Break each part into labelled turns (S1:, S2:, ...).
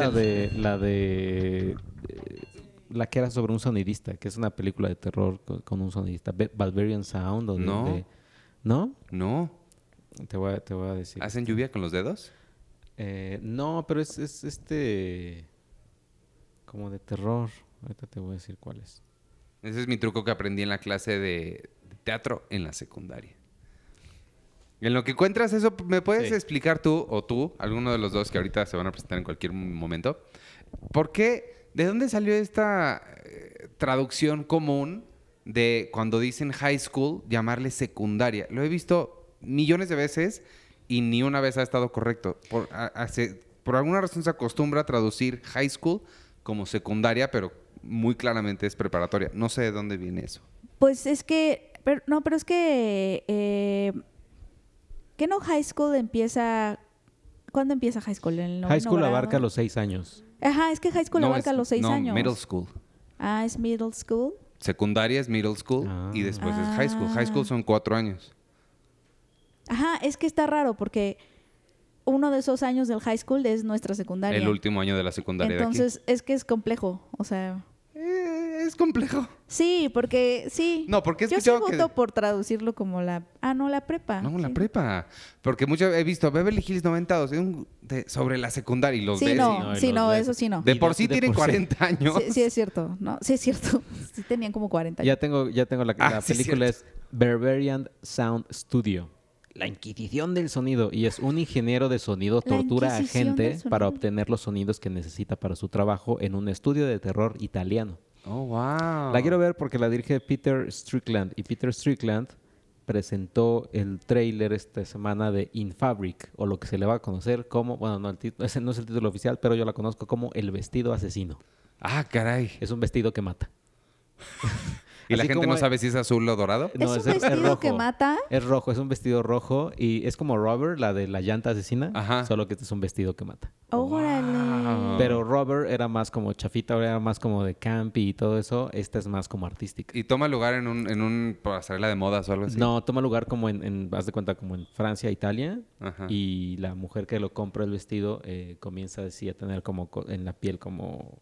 S1: la de la de eh, la que era sobre un sonidista, que es una película de terror con, con un sonidista, Barbarian Sound o de-
S2: No.
S1: de- ¿No?
S2: No.
S1: Te voy a, te voy a decir.
S2: ¿Hacen lluvia con los dedos?
S1: Eh, no, pero es, es este como de terror. Ahorita te voy a decir cuál es.
S2: Ese es mi truco que aprendí en la clase de teatro en la secundaria. En lo que encuentras eso, ¿me puedes
S1: Sí.
S2: explicar tú o tú, alguno de los dos que ahorita se van a presentar en cualquier momento, por qué, de dónde salió esta eh, traducción común de cuando dicen high school, llamarle secundaria? Lo he visto millones de veces y ni una vez ha estado correcto. Por, a- hace- por alguna razón se acostumbra a traducir high school como secundaria, pero muy claramente es preparatoria. No sé de dónde viene eso.
S3: Pues es que, pero, no, pero es que, eh, ¿qué no high school empieza? ¿Cuándo empieza high school? ¿En el
S1: High School
S3: grado?
S1: abarca los seis años.
S3: Ajá, es que high school
S2: No,
S3: abarca
S2: es-
S3: los seis
S2: no,
S3: años.
S2: middle school.
S3: Ah, es middle school.
S2: Secundaria es middle school
S1: Ah.
S2: y después es high school. High school
S3: Ah.
S2: son cuatro años.
S3: Ajá, es que está raro porque uno de esos años del high school es nuestra secundaria.
S2: El último año de la secundaria
S3: Entonces, es que es complejo, o sea...
S2: de aquí. Eh, es complejo.
S3: Sí, porque sí.
S2: No, porque he
S3: Yo sí
S2: escuchado que-
S3: voto por traducirlo como la... Ah, no, la prepa.
S2: No, la
S3: sí.
S2: prepa. Porque mucho he visto Beverly Hills 90 un- de- sobre la secundaria y los
S3: Sí,
S2: ves.
S3: no, sí, no, eso sí no.
S2: De por
S1: de-
S2: sí
S1: de
S2: tienen
S1: por sí.
S2: 40 años.
S3: Sí, sí es cierto, ¿no? Sí es cierto. Sí tenían como 40
S1: Ya
S3: años.
S1: tengo, ya tengo la,
S2: Ah,
S1: la
S2: sí,
S1: película
S2: cierto.
S1: es Barbarian Sound Studio. La Inquisición del sonido. Y es un ingeniero de sonido tortura a gente para obtener los sonidos que necesita para su trabajo en un estudio de terror italiano.
S2: Oh, wow.
S1: La quiero ver porque la dirige Peter Strickland. Y Peter Strickland presentó el tráiler esta semana de In Fabric, o lo que se le va a conocer como, bueno, no, el ese no es el título oficial, pero yo la conozco como El vestido asesino.
S2: Ah, caray.
S1: Es un vestido que mata.
S2: ¿Y la gente no sabe si es azul o dorado?
S1: No,
S3: ¿Es un vestido que mata?
S1: Es rojo, es un vestido rojo y es como Robert, la de la llanta asesina,
S2: Ajá.
S1: solo que este es un vestido que mata.
S3: Órale.
S2: Wow.
S1: Pero Robert era más como chafita, era más como de campy y todo eso. Esta es más como artística.
S2: Y toma lugar en un, en un pasarela de modas o algo así.
S1: No, toma lugar como en, en, haz de cuenta, como en Francia, Italia.
S2: Ajá.
S1: Y la mujer que lo compra el vestido eh, comienza así a tener como co- en la piel como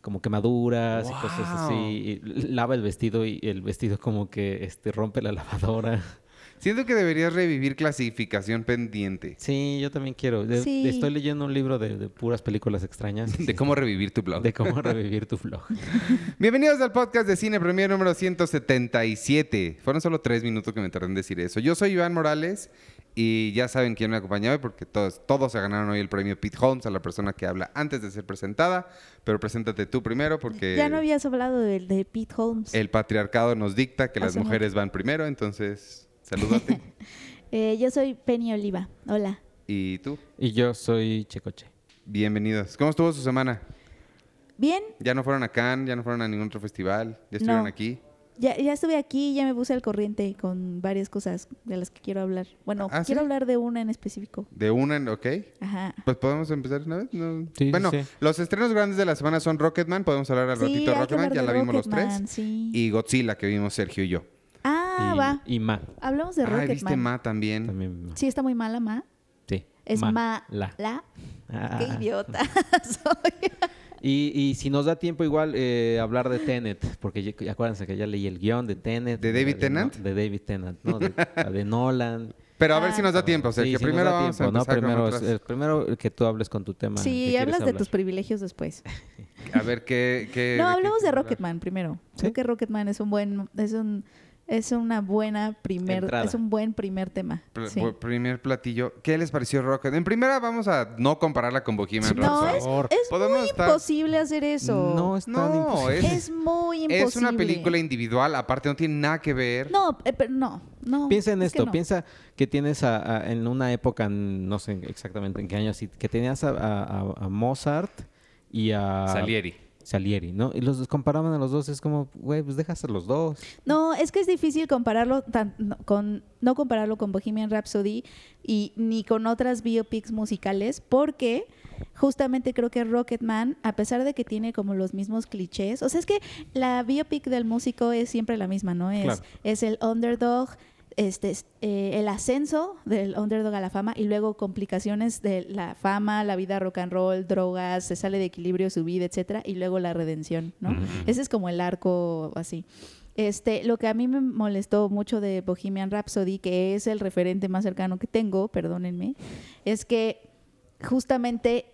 S1: como quemaduras y cosas así. Y lava el vestido y el vestido como que este rompe la lavadora.
S2: Siento que deberías revivir clasificación pendiente.
S1: Sí, yo también quiero. De-
S3: Sí.
S1: Estoy leyendo un libro de, de puras películas extrañas.
S2: De cómo revivir tu blog.
S1: de cómo revivir tu vlog.
S2: Bienvenidos al podcast de Cine Premier número 177. Fueron solo tres minutos que me tardé en decir eso. Yo soy Iván Morales y ya saben quién me acompaña hoy porque todos, todos se ganaron hoy el premio Pete Holmes a la persona que habla antes de ser presentada. Pero preséntate tú primero porque
S3: Ya no habías hablado del de Pete Holmes.
S2: el patriarcado nos dicta que las mujeres van primero. Entonces, salúdate.
S3: Eh, yo soy Penny Oliva. Hola.
S2: y tú,
S1: Y yo soy Checoche.
S2: bienvenidos. ¿Cómo estuvo su semana?
S3: Bien,
S2: ¿Ya no fueron a Cannes? ¿Ya no fueron a ningún otro festival? ¿Ya estuvieron
S3: No.
S2: aquí?
S3: Ya, ya estuve aquí, ya me puse al corriente con varias cosas de las que quiero hablar. Bueno,
S2: ¿Ah,
S3: quiero
S2: sí?
S3: hablar de una en específico.
S2: De una, en- ¿ok?
S3: Ajá.
S2: Pues podemos empezar una vez. No.
S1: Sí, sí,
S2: bueno,
S1: sí.
S2: los estrenos grandes de la semana son Rocketman, podemos hablar al
S3: Sí,
S2: ratito de Rocketman, ya la vimos los
S3: Rocketman,
S2: tres.
S3: sí.
S2: Y Godzilla, que vimos Sergio y yo.
S3: Ah,
S1: y,
S3: va.
S1: y Ma.
S3: Hablamos de
S2: Ah,
S3: Rocketman.
S2: viste Ma también.
S1: También Ma.
S3: Sí, está muy mala, Ma.
S1: Sí.
S3: Es Ma.
S1: La.
S3: La.
S1: Ah.
S3: Qué idiota soy.
S1: Y, y si nos da tiempo igual eh, hablar de Tenet, porque ya- acuérdense que ya leí el guion de Tenet.
S2: ¿De David Tennant?
S1: De David Tennant, ¿no? De, la de Nolan.
S2: Pero a ver
S3: Ah.
S2: si nos da tiempo,
S1: Sí,
S2: Sergio.
S1: si nos
S2: primero vamos
S1: tiempo,
S2: a
S1: ¿no? Primero, es- eh, primero que tú hables con tu tema. ¿de qué
S3: Sí, hablas de tus privilegios después.
S2: A ver qué... qué
S3: No, hablemos de? Rocketman primero.
S1: ¿Sí?
S3: Creo que Rocketman es un buen, es un, es una buena primer,
S1: Entrada.
S3: es un buen primer tema. Sí.
S2: Primer platillo. ¿Qué les pareció Rocket? En primera vamos a no compararla con Bohemian
S3: No,
S2: Rhapsody.
S3: es,
S1: favor.
S3: es
S2: Podemos
S3: muy
S2: estar-
S3: imposible hacer eso.
S1: No es tan
S2: No,
S1: imposible.
S2: es,
S3: es muy imposible.
S2: es una película individual, aparte no tiene nada que ver.
S3: No, eh, pero no, no.
S1: Piensa en
S3: es que
S1: esto,
S3: no.
S1: piensa que tienes a- a- en una época, no sé exactamente en qué año, que tenías a, a- a- a Mozart y a
S2: Salieri.
S1: Salieri, ¿no? Y los comparaban a los dos, es como, güey, pues déjase los dos.
S3: No, es que es difícil compararlo tan- no, con no compararlo con Bohemian Rhapsody y ni con otras biopics musicales porque justamente creo que Rocketman, a pesar de que tiene como los mismos clichés, o sea, es que la biopic del músico es siempre la misma, ¿no? Es,
S1: Claro.
S3: es el underdog este, es, eh, el ascenso del underdog a la fama y luego complicaciones de la fama, la vida rock and roll, drogas, se sale de equilibrio su vida, etcétera, y luego la redención, ¿no? Ese es como el arco así. Este, lo que a mí me molestó mucho de Bohemian Rhapsody, que es el referente más cercano que tengo, perdónenme, es que justamente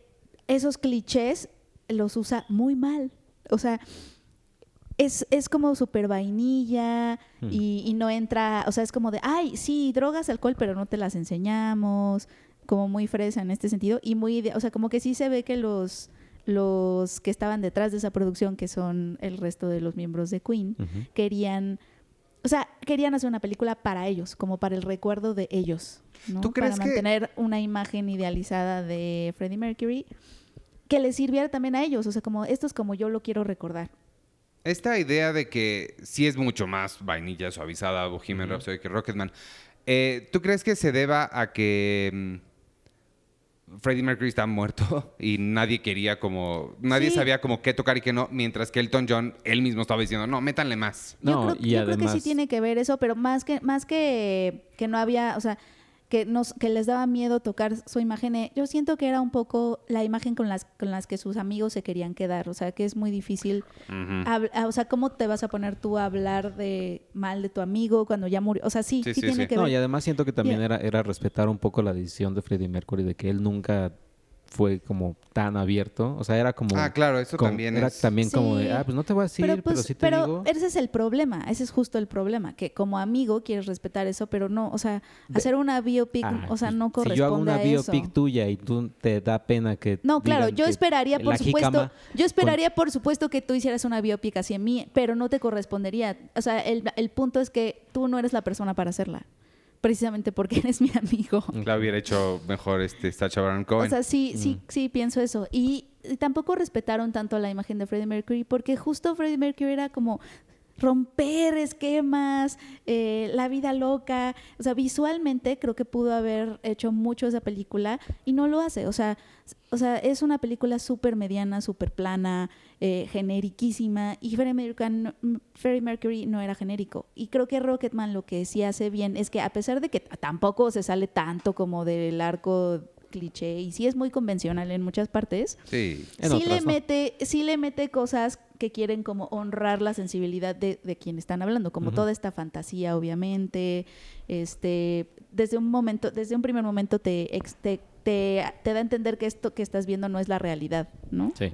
S3: esos clichés los usa muy mal. O sea, es, es como súper vainilla
S1: Hmm.
S3: y, y no entra, o sea, es como de, ay, sí, drogas, alcohol, pero no te las enseñamos, como muy fresa en este sentido y muy, o sea, como que sí se ve que los los que estaban detrás de esa producción, que son el resto de los miembros de Queen, querían, o sea, querían hacer una película para ellos, como para el recuerdo de ellos, ¿no?
S2: ¿Tú crees
S3: para
S2: que-
S3: mantener una imagen idealizada de Freddie Mercury que les sirviera también a ellos, o sea, como esto es como yo lo quiero recordar.
S2: Esta idea de que sí es mucho más vainilla suavizada Bohemian Rhapsody que Rocketman, eh, ¿tú crees que se deba a que mm, Freddie Mercury está muerto y nadie quería como, nadie
S3: Sí.
S2: sabía como qué tocar y qué no, mientras que Elton John, él mismo estaba diciendo, no, métanle más.
S3: Yo, creo,
S1: y
S3: yo creo que sí tiene que ver eso, pero más que, más que, que no había, o sea, que, nos, que les daba miedo tocar su imagen, eh, yo siento que era un poco la imagen con las, con las que sus amigos se querían quedar, o sea, que es muy difícil, ah, o sea, ¿cómo te vas a poner tú a hablar de mal de tu amigo cuando ya murió? O sea, sí,
S2: Sí,
S3: sí,
S2: sí,
S3: tiene
S2: sí.
S3: que
S1: No,
S3: ver.
S1: y además siento que también
S3: Yeah.
S1: era, era respetar un poco la decisión de Freddie Mercury de que él nunca fue como tan abierto. O sea, era como...
S2: Ah, claro, eso
S1: como-
S2: también
S1: era
S2: es...
S1: también como de, ah, pues no te voy a decir, pero,
S3: pues,
S1: sí te
S3: pero
S1: digo.
S3: ese es el problema, ese es justo el problema, que como amigo quieres respetar eso, pero no, o sea, hacer una biopic,
S1: Ah,
S3: o sea, no corresponde
S1: Si yo hago una
S3: a eso.
S1: biopic tuya y tú te da pena que
S3: No, claro, yo esperaría, por supuesto, yo esperaría, por supuesto, que tú hicieras una biopic hacia mí, pero no te correspondería. O sea, el, el punto es que tú no eres la persona para hacerla, precisamente porque eres mi amigo.
S2: La hubiera hecho mejor este Sacha Baron Cohen.
S3: O sea, sí,
S1: Mm.
S3: sí, sí pienso eso. Y, y tampoco respetaron tanto la imagen de Freddie Mercury, porque justo Freddie Mercury era como romper esquemas, eh, la vida loca. O sea, visualmente creo que pudo haber hecho mucho esa película y no lo hace. O sea, o sea es una película súper mediana, súper plana, eh, generiquísima. Y Freddie Mercury, Freddie Mercury no era genérico. Y creo que Rocketman lo que sí hace bien es que a pesar de que tampoco se sale tanto como del arco cliché y sí es muy convencional en muchas partes,
S2: sí.
S1: En
S3: sí
S1: otras
S3: le
S1: no.
S3: mete sí le mete cosas que quieren como honrar la sensibilidad de, de quien están hablando como toda esta fantasía obviamente este desde un momento desde un primer momento te ex- te, te, te da a entender que esto que estás viendo no es la realidad no
S1: Sí,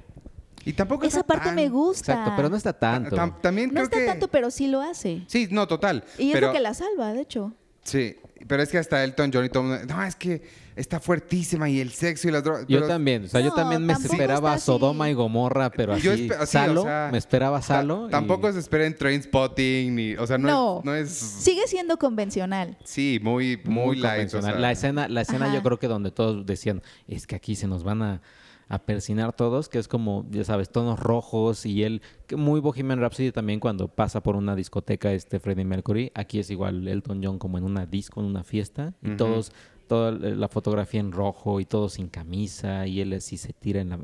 S2: Y tampoco
S3: esa parte
S2: tan-
S3: me gusta
S1: exacto, pero no está tanto.
S2: Tam- también
S3: no
S2: creo
S3: está
S2: que...
S3: tanto pero sí lo hace
S2: Sí, no, total.
S3: y es
S2: pero...
S3: lo que la salva de hecho
S2: Sí, pero es que hasta Elton John y todo el mundo, no, es que está fuertísima y el sexo y las drogas.
S1: Yo
S2: pero-
S1: también, o sea, yo también me esperaba. Sodoma y Gomorra, pero así,
S2: Yo espe- sí, o
S1: Salo,
S2: sea,
S1: me esperaba Salo. y-
S2: Tampoco se espera en Trainspotting ni, o sea, no,
S3: No.
S2: es, no es
S3: sigue siendo convencional
S2: sí, muy muy,
S1: muy
S2: light, o
S1: convencional.
S2: sea,
S1: la escena, la escena
S3: Ajá.
S1: yo creo que donde todos decían, es que aquí se nos van a, a persinar todos, que es como, ya sabes, tonos rojos y él, que muy Bohemian Rhapsody también cuando pasa por una discoteca este Freddie Mercury, aquí es igual Elton John como en una disco, en una fiesta, y todos, toda la fotografía en rojo y todos sin camisa y él así se tira en la...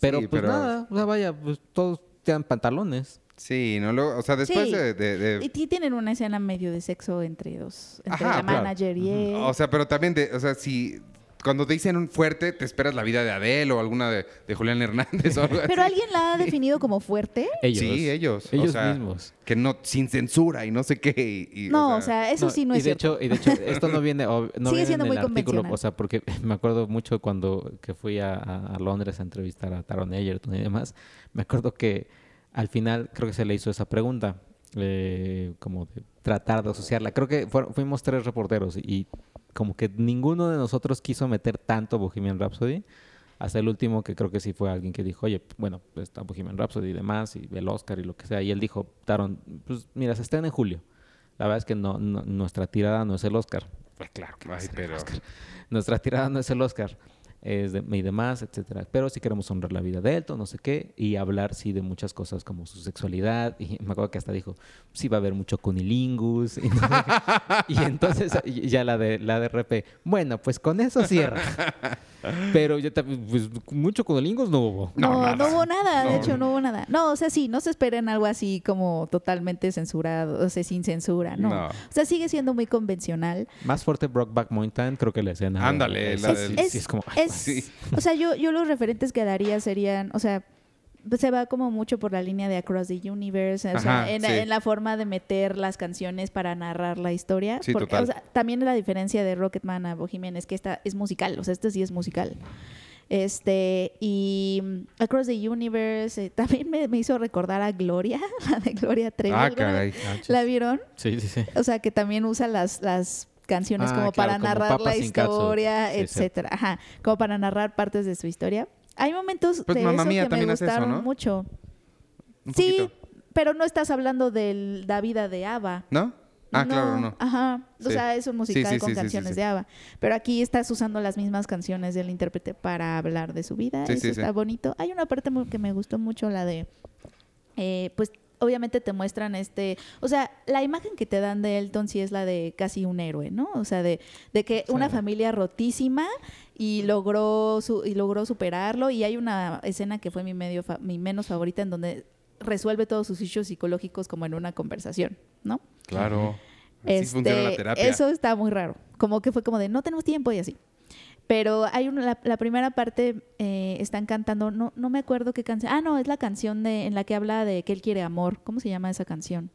S1: Pero
S2: Sí,
S1: pues
S2: pero-
S1: nada, o sea, vaya, pues todos tienen pantalones.
S2: Sí, no lo, o sea, después
S3: Sí.
S2: de, de- de-
S3: y tienen una escena medio de sexo entre dos entre
S2: Ajá,
S3: la
S2: claro.
S3: manager y él
S2: o sea, pero también de, o sea, si cuando te dicen un fuerte, te esperas la vida de Adele o alguna de, de Julián Hernández o algo
S3: Pero
S2: así.
S3: alguien la ha definido como fuerte.
S1: Ellos.
S2: Sí, ellos.
S1: Ellos
S2: o sea,
S1: mismos.
S2: Que no, sin censura y no sé qué. y- y,
S3: No, o sea, eso
S1: No,
S3: sí no
S1: y
S3: es
S1: de
S3: cierto.
S1: Hecho, y de hecho, esto no viene, no
S3: Sigue
S1: viene
S3: siendo
S1: en
S3: muy
S1: el artículo, o sea, porque me acuerdo mucho cuando que fui a, a- a Londres a entrevistar a Taron Egerton y demás, me acuerdo que al final creo que se le hizo esa pregunta, eh, como de tratar de asociarla. Creo que fueron- fuimos tres reporteros y como que ninguno de nosotros quiso meter tanto Bohemian Rhapsody. Hasta el último, que creo que sí fue alguien que dijo, oye, bueno, pues está Bohemian Rhapsody y demás, y el Oscar y lo que sea. Y él dijo, Taron, pues mira, se estrena en julio. La verdad es que no, no- nuestra tirada no es el Oscar. Pues claro que a
S2: Ay,
S1: el
S2: pero-
S1: Oscar. Nuestra tirada no es el Oscar. Es de, y demás, etcétera. Pero sí queremos honrar la vida de Elton, no sé qué, y hablar, sí, de muchas cosas como su sexualidad. Y me acuerdo que hasta dijo, sí va a haber mucho cunilingus. Y, no sé qué. Y entonces y ya la de, la de RP, bueno, pues con eso cierra. Pero ya, pues, mucho cunilingus no hubo.
S2: No,
S3: No,
S2: nada.
S3: no, hubo nada, de
S2: No.
S3: hecho no hubo nada. No, o sea, sí, no se esperen algo así como totalmente censurado, o sea, sin censura, no.
S2: No.
S3: O sea, sigue siendo muy convencional.
S1: Más fuerte Brockback Mountain, creo que la escena.
S2: Ándale,
S1: es,
S2: la
S1: es-
S2: del-
S1: sí,
S3: Es-
S1: es como... ay,
S3: Es,
S2: Sí.
S3: O sea, yo, yo los referentes que daría serían, o sea, se va como mucho por la línea de Across the Universe, o sea,
S2: Ajá,
S3: en,
S2: sí.
S3: en la forma de meter las canciones para narrar la historia.
S2: Sí,
S3: Porque,
S2: total.
S3: o sea, también la diferencia de Rocketman a Bohemian es que esta es musical, o sea, este sí es musical. Este, y Across the Universe eh, también me, me hizo recordar a Gloria, la de Gloria Trevi.
S2: Ah,
S3: ¿Alguna
S2: caray.
S1: ah.
S3: ¿La vieron?
S1: Sí, sí, sí.
S3: O sea, que también usa las, las canciones
S1: Ah,
S3: como
S1: claro,
S3: para
S1: como
S3: narrar la historia,
S1: Sí,
S3: etcétera. Ajá, como para narrar partes de su historia. Hay momentos
S2: Pues
S3: de eso
S2: Mía
S3: que me
S2: eso,
S3: gustaron
S2: ¿no?
S3: mucho.
S2: Un
S3: Sí,
S2: poquito.
S3: pero no estás hablando de la vida de Ava.
S2: ¿No? Ah, claro, no.
S3: Ajá. O sea, es un musical
S2: Sí, sí,
S3: con canciones de Ava. Pero aquí estás usando las mismas canciones del intérprete para hablar de su vida.
S2: Sí,
S3: Eso
S2: sí, sí.
S3: está bonito. Hay una parte que me gustó mucho, la de. eh, pues obviamente te muestran este. O sea, la imagen que te dan de Elton sí es la de casi un héroe, ¿no? O sea, de, de que una familia rotísima y logró su, y logró superarlo. Y hay una escena que fue mi medio fa- mi menos favorita en donde resuelve todos sus issues psicológicos como en una conversación, ¿no?
S2: Claro. Así
S3: Este,
S2: funciona la terapia.
S3: Eso está muy raro. Como que fue como de no tenemos tiempo y así. Pero hay una, la, la primera parte eh, están cantando, no, no me acuerdo qué canción. Ah, no, es la canción de, en la que habla de que él quiere amor. ¿Cómo se llama esa canción?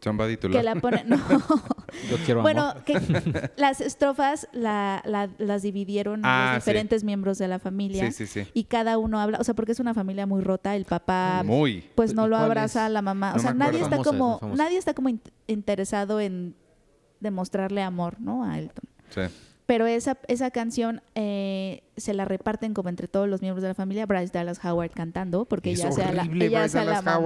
S2: Somebody to
S3: Que
S2: love.
S3: la pone. No.
S1: Yo quiero
S3: bueno,
S1: amor.
S3: que las estrofas la, la- las dividieron
S2: Ah,
S3: los
S2: sí.
S3: diferentes miembros de la familia.
S2: Sí, sí, sí.
S3: Y cada uno habla, o sea, porque es una familia muy rota, el papá
S2: Muy.
S3: pues no
S1: ¿Y
S3: lo abraza
S1: es?
S3: a la mamá.
S2: No
S3: o sea, nadie está como, nadie está como in- interesado en demostrarle amor, ¿no? A Elton.
S2: Sí.
S3: Pero esa, esa canción eh, se la reparten como entre todos los miembros de la familia. Bryce Dallas Howard cantando, porque
S2: Es
S3: ella hace a la, ella
S2: Bryce
S3: hace la
S2: Dallas
S3: mamá.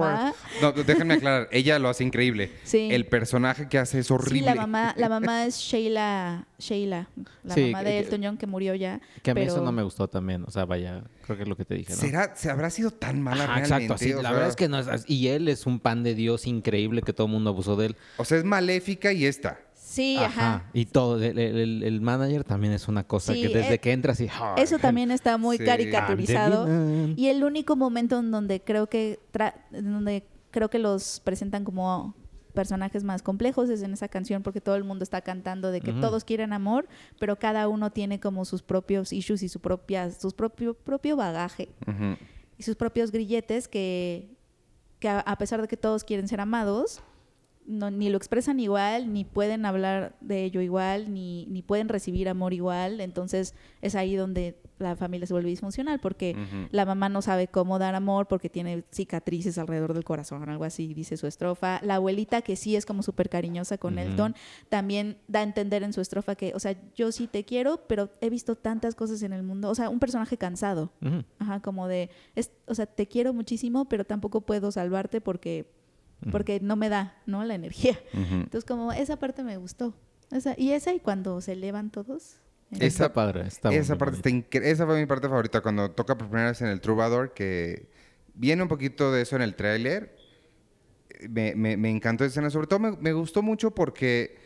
S2: Howard. No, déjenme aclarar. Ella lo hace increíble.
S3: Sí.
S2: El personaje que hace es horrible.
S3: Sí, la mamá, la mamá es Sheila, Sheila, la
S1: Sí,
S3: mamá de
S1: que-
S3: Elton John que murió ya.
S1: Que a mí
S3: pero-
S1: eso no me gustó también. O sea, vaya, creo que es lo que te dije, ¿no?
S2: ¿Será, ¿Se habrá sido tan mala
S1: Ajá,
S2: realmente?
S1: exacto, sí,
S2: O
S1: la
S2: sea,
S1: verdad es que no es así. Y él es un pan de Dios increíble que todo el mundo abusó de él.
S2: O sea, es maléfica y esta.
S3: Sí, ajá.
S1: Y todo. El, el- el manager también es una cosa
S3: Sí,
S1: que desde
S3: eh,
S1: que entra así. "Ah,
S3: Eso también está muy
S2: Sí.
S3: caricaturizado. Y el único momento en donde creo que tra- en donde creo que los presentan como personajes más complejos es en esa canción porque todo el mundo está cantando de que todos quieren amor, pero cada uno tiene como sus propios issues y su propia sus propio propio bagaje y sus propios grilletes que que a pesar de que todos quieren ser amados, no, ni lo expresan igual, ni pueden hablar de ello igual, ni, ni pueden recibir amor igual. Entonces es ahí donde la familia se vuelve disfuncional, porque la mamá no sabe cómo dar amor porque tiene cicatrices alrededor del corazón, algo así, dice su estrofa. La abuelita, que sí es como súper cariñosa con. Elton, también da a entender en su estrofa que, o sea, yo sí te quiero, pero he visto tantas cosas en el mundo. O sea, un personaje cansado. Ajá, como de, es, o sea, te quiero muchísimo, pero tampoco puedo salvarte porque, porque no me da, ¿no? La energía. Entonces, como esa parte me gustó. Esa, y esa y cuando se elevan todos.
S2: Esa-
S1: Está padre. Está
S2: Esa parte está Esa fue mi parte favorita cuando toca por primera vez en el Troubadour, que viene un poquito de eso en el tráiler. Me, me- me encantó esa escena. Sobre todo me, me gustó mucho porque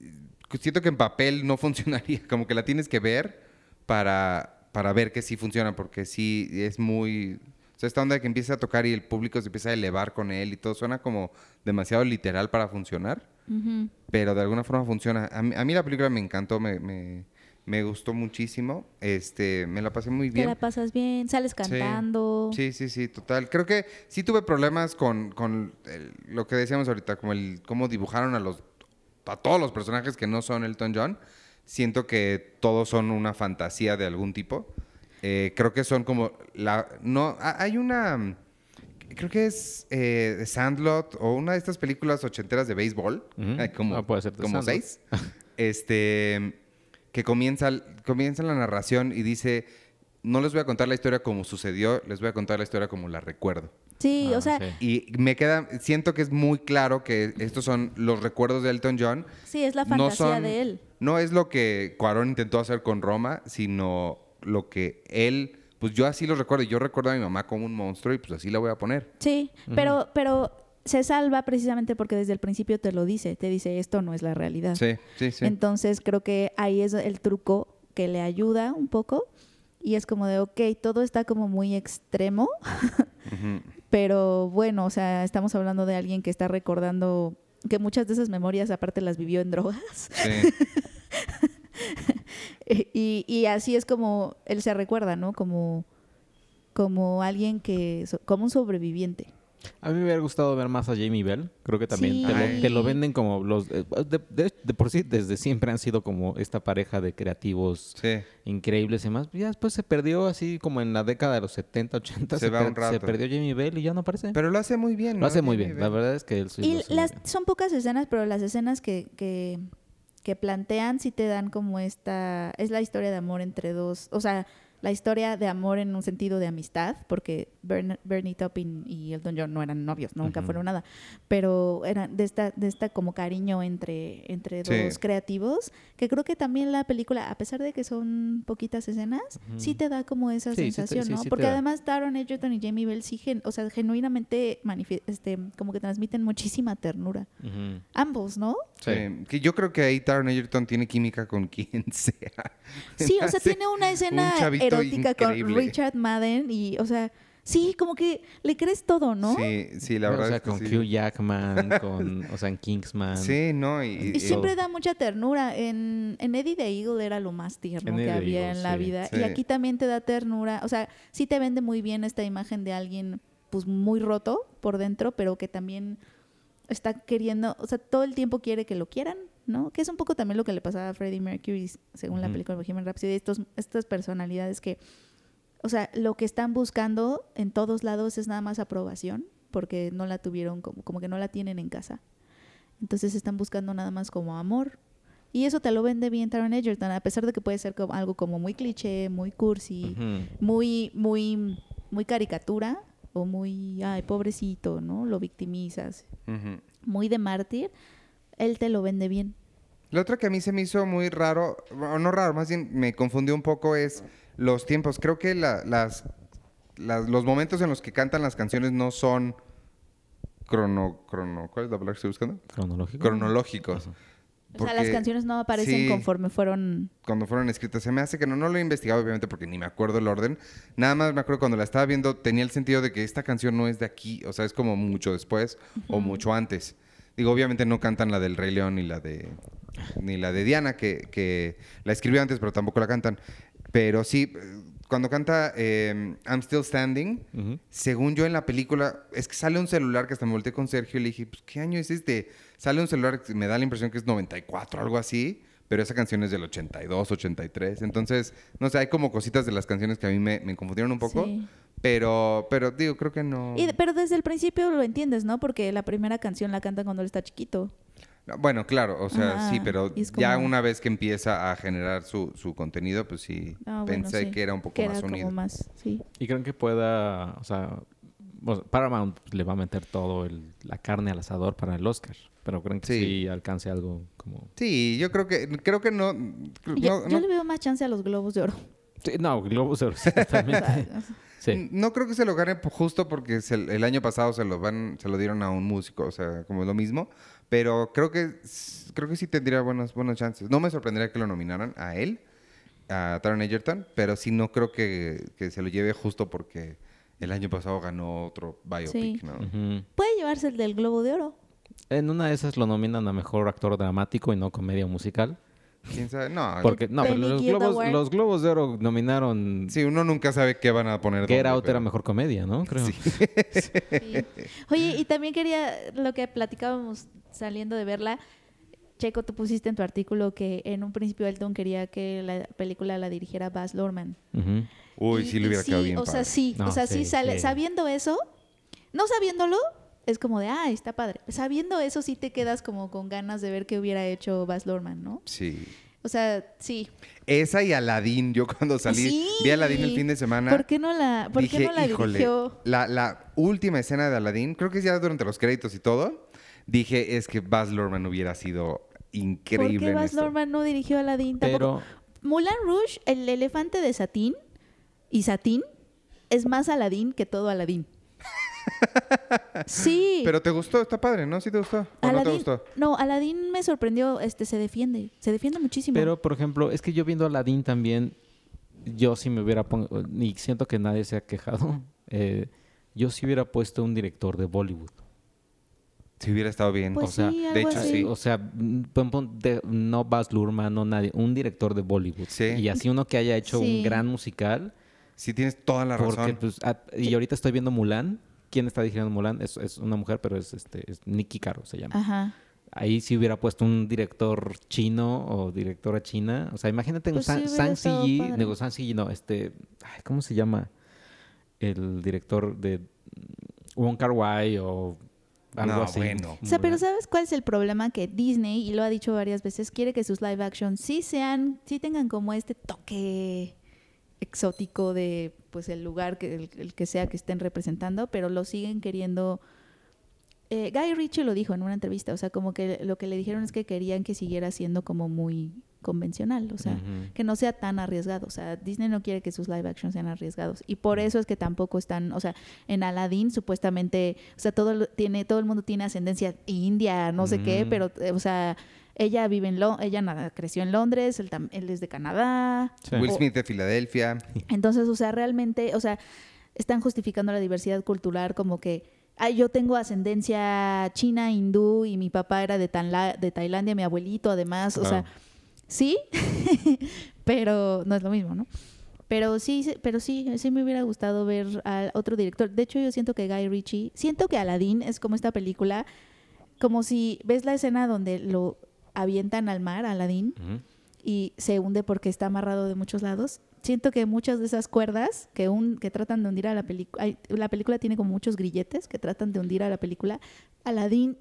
S2: eh, siento que en papel no funcionaría. Como que la tienes que ver para, para ver que sí funciona, porque sí es muy... Sea, esta onda de que empieza a tocar y el público se empieza a elevar con él y todo suena como demasiado literal para funcionar pero de alguna forma funciona. A mí, a mí la película me encantó, me, me, me gustó muchísimo. Este, me la pasé muy
S3: Te
S2: bien.
S3: la pasas bien, sales cantando.
S2: Sí, sí, sí, total. Creo que sí tuve problemas con, con el- lo que decíamos ahorita, como el cómo dibujaron a los a todos los personajes que no son Elton John. Siento que todos son una fantasía de algún tipo. Eh, creo que son como la no ha- hay una creo que es eh, The Sandlot o una de estas películas ochenteras de béisbol, eh, como,
S1: Ah, puede ser The
S2: como
S1: Sandlot.
S2: seis, este, que comienza, comienza la narración y dice, no les voy a contar la historia como sucedió, les voy a contar la historia como la recuerdo.
S3: Sí,
S1: Ah,
S3: o sea,
S1: sí.
S2: Y me queda, siento que es muy claro que estos son los recuerdos de Elton John.
S3: sí, es la
S2: No
S3: fantasía
S2: son-
S3: de él.
S2: No es lo que Cuarón intentó hacer con Roma, sino lo que él, pues yo así lo recuerdo. Yo recuerdo a mi mamá como un monstruo y pues así la voy a poner.
S3: Sí, pero, pero se salva precisamente porque desde el principio te lo dice, te dice esto no es la realidad.
S2: Sí, sí, sí.
S3: Entonces creo que ahí es el truco que le ayuda un poco y es como de, ok, todo está como muy extremo, pero bueno, o sea, estamos hablando de alguien que está recordando que muchas de esas memorias aparte las vivió en drogas
S2: Sí.
S3: y, y así es como él se recuerda, ¿no? Como, como alguien que, como un sobreviviente.
S1: A mí me hubiera gustado ver más a Jamie Bell. Creo que también
S3: Sí.
S1: te, lo, te lo venden como los... eh, De, de- de por sí, desde siempre han sido como esta pareja de creativos
S2: Sí.
S1: increíbles y demás. Ya después se perdió así como en la década de los 70, 80.
S2: Se va
S1: per-
S2: un rato.
S1: Se perdió Jamie Bell y ya no aparece.
S2: Pero lo hace muy bien.
S1: lo
S2: ¿no?
S1: hace muy
S2: Jamie
S1: bien. La verdad es que él sí lo
S3: Y las,
S1: bien.
S3: son pocas escenas, pero las escenas que, que, que plantean sí te dan como esta... Es la historia de amor entre dos... O sea, la historia de amor en un sentido de amistad, porque Bern- Bernie Taupin y Elton John no eran novios, nunca
S1: Ujú.
S3: fueron nada, pero eran de esta, de esta como cariño entre, entre
S2: Sí.
S3: dos creativos, que creo que también la película, a pesar de que son poquitas escenas, sí te da como esa
S1: Sí,
S3: sensación,
S1: sí,
S3: ¿no? porque además Taron Egerton y Jamie Bell sí, gen- o sea, genuinamente este, como que transmiten muchísima ternura.
S1: Ujú.
S3: Ambos, ¿no?
S2: Sí. Que yo creo que ahí Taron Egerton tiene química con quien sea.
S3: Sí, o sea, tiene una escena
S2: un
S3: con. Richard Madden y, o sea, sí, como que le crees todo, ¿no?
S2: Sí, sí, la
S1: o
S2: verdad
S1: sea,
S2: es que
S1: con
S2: sí.
S1: Hugh Jackman, con, o sea, en Kingsman.
S2: Sí, no, y,
S3: Y
S2: y-
S3: siempre da mucha ternura. En, en Eddie the Eagle era lo más tierno
S1: En
S3: que
S1: Eddie
S3: había
S1: Eagle,
S3: en la
S1: sí.
S3: vida.
S2: Sí.
S3: Y aquí también te da ternura. O sea, sí te vende muy bien esta imagen de alguien pues muy roto por dentro, pero que también está queriendo, o sea, todo el tiempo quiere que lo quieran, ¿no? Que es un poco también lo que le pasaba a Freddie Mercury según la película Bohemian Rhapsody, estos, estas personalidades que, o sea, lo que están buscando en todos lados es nada más aprobación, porque no la tuvieron, como, como que no la tienen en casa. Entonces están buscando nada más como amor. Y eso te lo vende bien Taron Egerton, a pesar de que puede ser como algo como muy cliché, muy cursi, muy, muy, muy caricatura o muy, ay, pobrecito, ¿no? Lo victimizas. Muy de mártir, él te lo vende bien.
S2: La otra que a mí se me hizo muy raro, o no raro, más bien me confundió un poco es los tiempos. Creo que la- las, las- los momentos en los que cantan las canciones no son crono, crono, ¿cuál es la palabra que estoy buscando?
S1: Cronológico.
S2: Cronológicos.
S3: O sea, las canciones no aparecen
S2: sí.
S3: conforme fueron...
S2: Cuando fueron escritas. Se me hace que no, no lo he investigado, obviamente, porque ni me acuerdo el orden. Nada más me acuerdo cuando la estaba viendo, tenía el sentido de que esta canción no es de aquí. O sea, es como mucho después o mucho antes. Digo, obviamente no cantan la del Rey León ni la de, ni la de Diana, que, que la escribió antes, pero tampoco la cantan. Pero sí, cuando canta eh, I'm Still Standing, según yo en la película, es que sale un celular que hasta me volteé con Sergio y le dije, pues, ¿qué año es este? Sale un celular que me da la impresión que es 94, algo así, pero esa canción es del 82, 83. Entonces, no sé, hay como cositas de las canciones que a mí me, me confundieron un poco,
S3: Sí.
S2: Pero, pero digo, creo que no...
S3: Y- pero desde el principio lo entiendes, ¿no? Porque la primera canción la canta cuando él está chiquito.
S2: No, Bueno, claro, o sea,
S3: Ajá,
S2: sí, pero ya una vez que empieza a generar su, su contenido, pues sí,
S3: Ah, bueno,
S2: pensé
S3: sí.
S2: que era un poco
S3: que
S2: más
S3: era
S2: unido.
S3: como más, sí.
S1: ¿Y creen que pueda, o sea, o sea, Paramount le va a meter todo el- la carne al asador para el Oscar? Pero creen que
S2: Sí.
S1: sí, alcance algo como...
S2: Sí, yo creo que, creo que no...
S3: Yo,
S2: no-
S3: yo
S2: no-
S3: le veo más chance a los globos de oro.
S1: Sí, no, Globos de Oro, sí.
S2: No creo que se lo gane justo porque se- el año pasado se lo van, se lo dieron a un músico, o sea, como lo mismo. Pero creo que creo que sí tendría buenas, buenas chances. No me sorprendería que lo nominaran a él, a Taron Egerton, pero sí no creo que, que se lo lleve justo porque el año pasado ganó otro biopic,
S3: Sí.
S2: ¿no?
S3: Puede llevarse el del globo de oro.
S1: En una de esas lo nominan a mejor actor dramático y no comedia musical.
S2: ¿Quién sabe? No,
S1: Porque, no, pero los globos, los globos de Oro nominaron
S2: sí, uno nunca sabe qué van a poner.
S1: Out era
S2: pero-
S1: mejor comedia, ¿no? Creo.
S3: Sí. Oye, y también quería, lo que platicábamos saliendo de verla, Checo, tú pusiste en tu artículo que en un principio Elton quería que la película la dirigiera Baz Luhrmann.
S2: Uy,
S3: Y-
S2: sí le hubiera quedado bien
S3: O sea, sí,
S1: No,
S3: o sea, sí,
S1: sí,
S3: sale,
S1: sí.
S3: sabiendo eso, no sabiéndolo, es como de, ah, está padre. Sabiendo eso sí te quedas como con ganas de ver qué hubiera hecho Baz Luhrmann, ¿no?
S2: Sí.
S3: O sea, sí.
S2: Esa y Aladdin, yo cuando salí,
S3: Sí.
S2: vi a Aladdin el fin de semana.
S3: ¿Por qué no la, por
S2: dije,
S3: qué no la
S2: híjole,
S3: dirigió?
S2: La, la última escena de Aladdin, creo que es ya durante los créditos y todo, dije, es que Baz Luhrmann hubiera sido
S3: ¿Por
S2: increíble
S3: qué
S2: en
S3: Baz. Luhrmann no dirigió Aladdin? Tampoco,
S1: Pero
S3: Moulin Rouge, el elefante de satín y satín es más Aladín que todo Aladín. Sí.
S2: Pero te gustó, está padre, ¿no? ¿Sí te gustó? ¿O no te
S3: Aladín-
S2: gustó?
S3: no, Aladín me sorprendió, este se defiende, se defiende muchísimo.
S1: Pero, por ejemplo, es que yo viendo Aladdin también, yo sí me hubiera y siento que nadie se ha quejado, eh, yo sí hubiera puesto un director de Bollywood.
S2: Si hubiera estado bien.
S3: Pues
S1: o sea,
S3: sí,
S2: de hecho,
S3: así.
S2: sí.
S1: O sea, no Baz Luhrmann, no nadie, un director de Bollywood.
S2: Sí.
S1: Y así uno que haya hecho
S3: Sí.
S1: un gran musical.
S2: Sí tienes toda la
S1: Porque,
S2: razón.
S1: pues, y ahorita estoy viendo Mulan. ¿Quién está dirigiendo Mulan? Es, es una mujer, pero es este es Nikki Caro se llama.
S3: Ajá.
S1: Ahí sí hubiera puesto un director chino o directora china. O sea, imagínate un
S3: Pues sí
S1: San,
S3: hubiera
S1: San digo San Sigi, no, este, ay, ¿cómo se llama? El director de Wong Kar Wai o algo
S2: No,
S1: así.
S2: bueno.
S3: O sea, pero. ¿sabes cuál es el problema? Que Disney, y lo ha dicho varias veces, quiere que sus live action sí sean, sí tengan como este toque exótico de pues el lugar que el, que sea que estén representando, pero lo siguen queriendo. Eh, Guy Ritchie lo dijo en una entrevista, o sea, como que lo que le dijeron es que querían que siguiera siendo como muy convencional, o sea, que no sea tan arriesgado. O sea, Disney no quiere que sus live action sean arriesgados. Y por eso es que tampoco están, o sea, en Aladdin supuestamente, o sea, todo lo- tiene, todo el mundo tiene ascendencia india, no sé qué, pero, eh, o sea, ella vive en Lo ella nada, creció en Londres, él, es de Canadá.
S1: Sí.
S2: Will Smith de Filadelfia.
S3: entonces, o sea, realmente, o sea, están justificando la diversidad cultural como que, ay, yo tengo ascendencia china, hindú y mi papá era de, Tanla- de Tailandia, mi abuelito además, o sea. Sí, pero no es lo mismo, ¿no? Pero sí, sí, pero sí, sí me hubiera gustado ver a otro director. De hecho, yo siento que Guy Ritchie, siento que Aladdin es como esta película, como si ves la escena donde lo avientan al mar, Aladdin, y se hunde porque está amarrado de muchos lados. Siento que muchas de esas cuerdas que, un, que tratan de hundir a la película, la película tiene como muchos grilletes que tratan de hundir a la película. Aladdin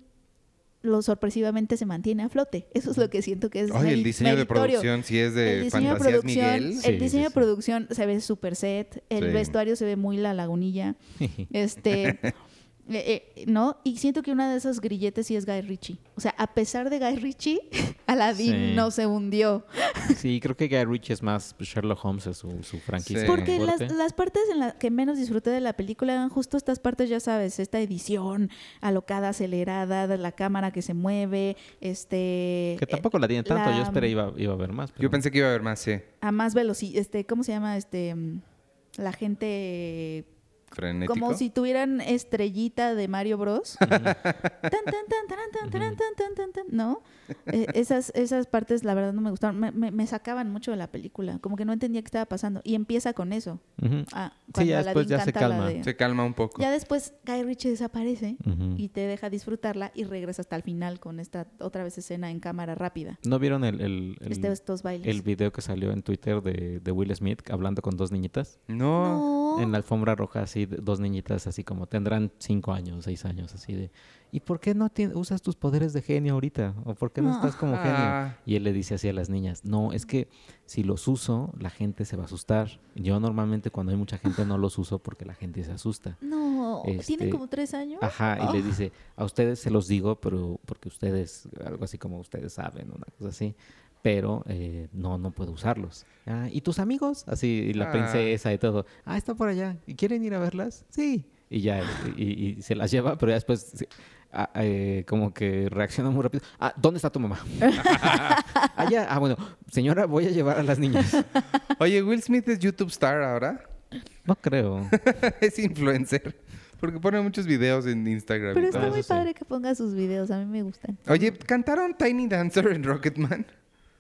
S3: lo sorpresivamente se mantiene a flote. Eso es lo que siento que es
S2: Ay, el diseño de producción, si es
S3: El
S2: de
S3: diseño de
S2: Fantasías
S3: producción,
S2: Miguel.
S1: Sí,
S3: el diseño
S1: sí,
S3: de
S1: sí.
S3: producción se ve super set, el
S2: Sí.
S3: vestuario se ve muy la lagunilla, este, eh, eh, ¿no? Y siento que una de esos grilletes sí es Guy Ritchie. O sea, a pesar de Guy Ritchie, Aladdin
S1: Sí.
S3: no se hundió.
S1: Sí, creo que Guy Ritchie es más Sherlock Holmes, es su, su franquicia.
S2: Sí.
S3: Porque las, las partes en las que menos disfruté de la película eran justo estas partes, ya sabes, esta edición alocada, acelerada, de la cámara que se mueve, este...
S1: Que tampoco la tiene tanto,
S3: la-
S1: yo esperé iba, iba a ver más.
S2: Yo pensé que iba a haber más, sí.
S3: A más velocidad, este, ¿cómo se llama? Este, mm, la gente...
S2: Frenético.
S3: Como si tuvieran estrellita de Mario Bros. ¿No? Eh, esas, esas partes, la verdad, no me gustaron. Me, me- me sacaban mucho de la película. Como que no entendía qué estaba pasando. Y empieza con eso. Ah,
S1: Sí, ya
S3: Aladdin
S1: después ya se calma.
S3: de-
S2: Se calma un poco.
S3: Ya después Guy Ritchie desaparece y te deja disfrutarla y regresa hasta el final con esta otra vez escena en cámara rápida.
S1: ¿No vieron el, el, el,
S3: Este- estos bailes.
S1: el video que salió en Twitter de, de Will Smith hablando con dos niñitas?
S2: No.
S3: no.
S1: En la alfombra roja, así, dos niñitas, así como tendrán cinco años, seis años, así de. ¿Y por qué no usas tus poderes de genio ahorita? ¿O por qué no estás como genio?
S2: Ah.
S1: Y él le dice así a las niñas: No, es que si los uso, la gente se va a asustar. Yo normalmente cuando hay mucha gente no los uso porque la gente se asusta.
S3: No,
S1: Este,
S3: tienen como tres años.
S1: Ajá, y le
S3: Ah.
S1: dice, a ustedes se los digo, pero porque ustedes, algo así como ustedes saben, una cosa así, pero eh, no, no puedo usarlos. Ah, ¿Y tus amigos? Así, y la
S2: Ah.
S1: princesa y todo. Ah, está por allá. ¿Y quieren ir a verlas? Sí. Y ya, y, y se las lleva, pero ya después ah, eh, como que reacciona muy rápido. Ah, ¿dónde está tu mamá? Allá. Ah, bueno, señora, voy a llevar a las niñas.
S2: Oye, Will Smith es YouTube star ahora.
S1: No creo.
S2: es influencer. Porque pone muchos videos en Instagram.
S3: Pero
S2: y
S3: está
S2: todo.
S3: muy
S1: sí.
S3: padre que ponga sus videos, a mí me gustan.
S2: Oye, ¿cantaron Tiny Dancer en Rocketman?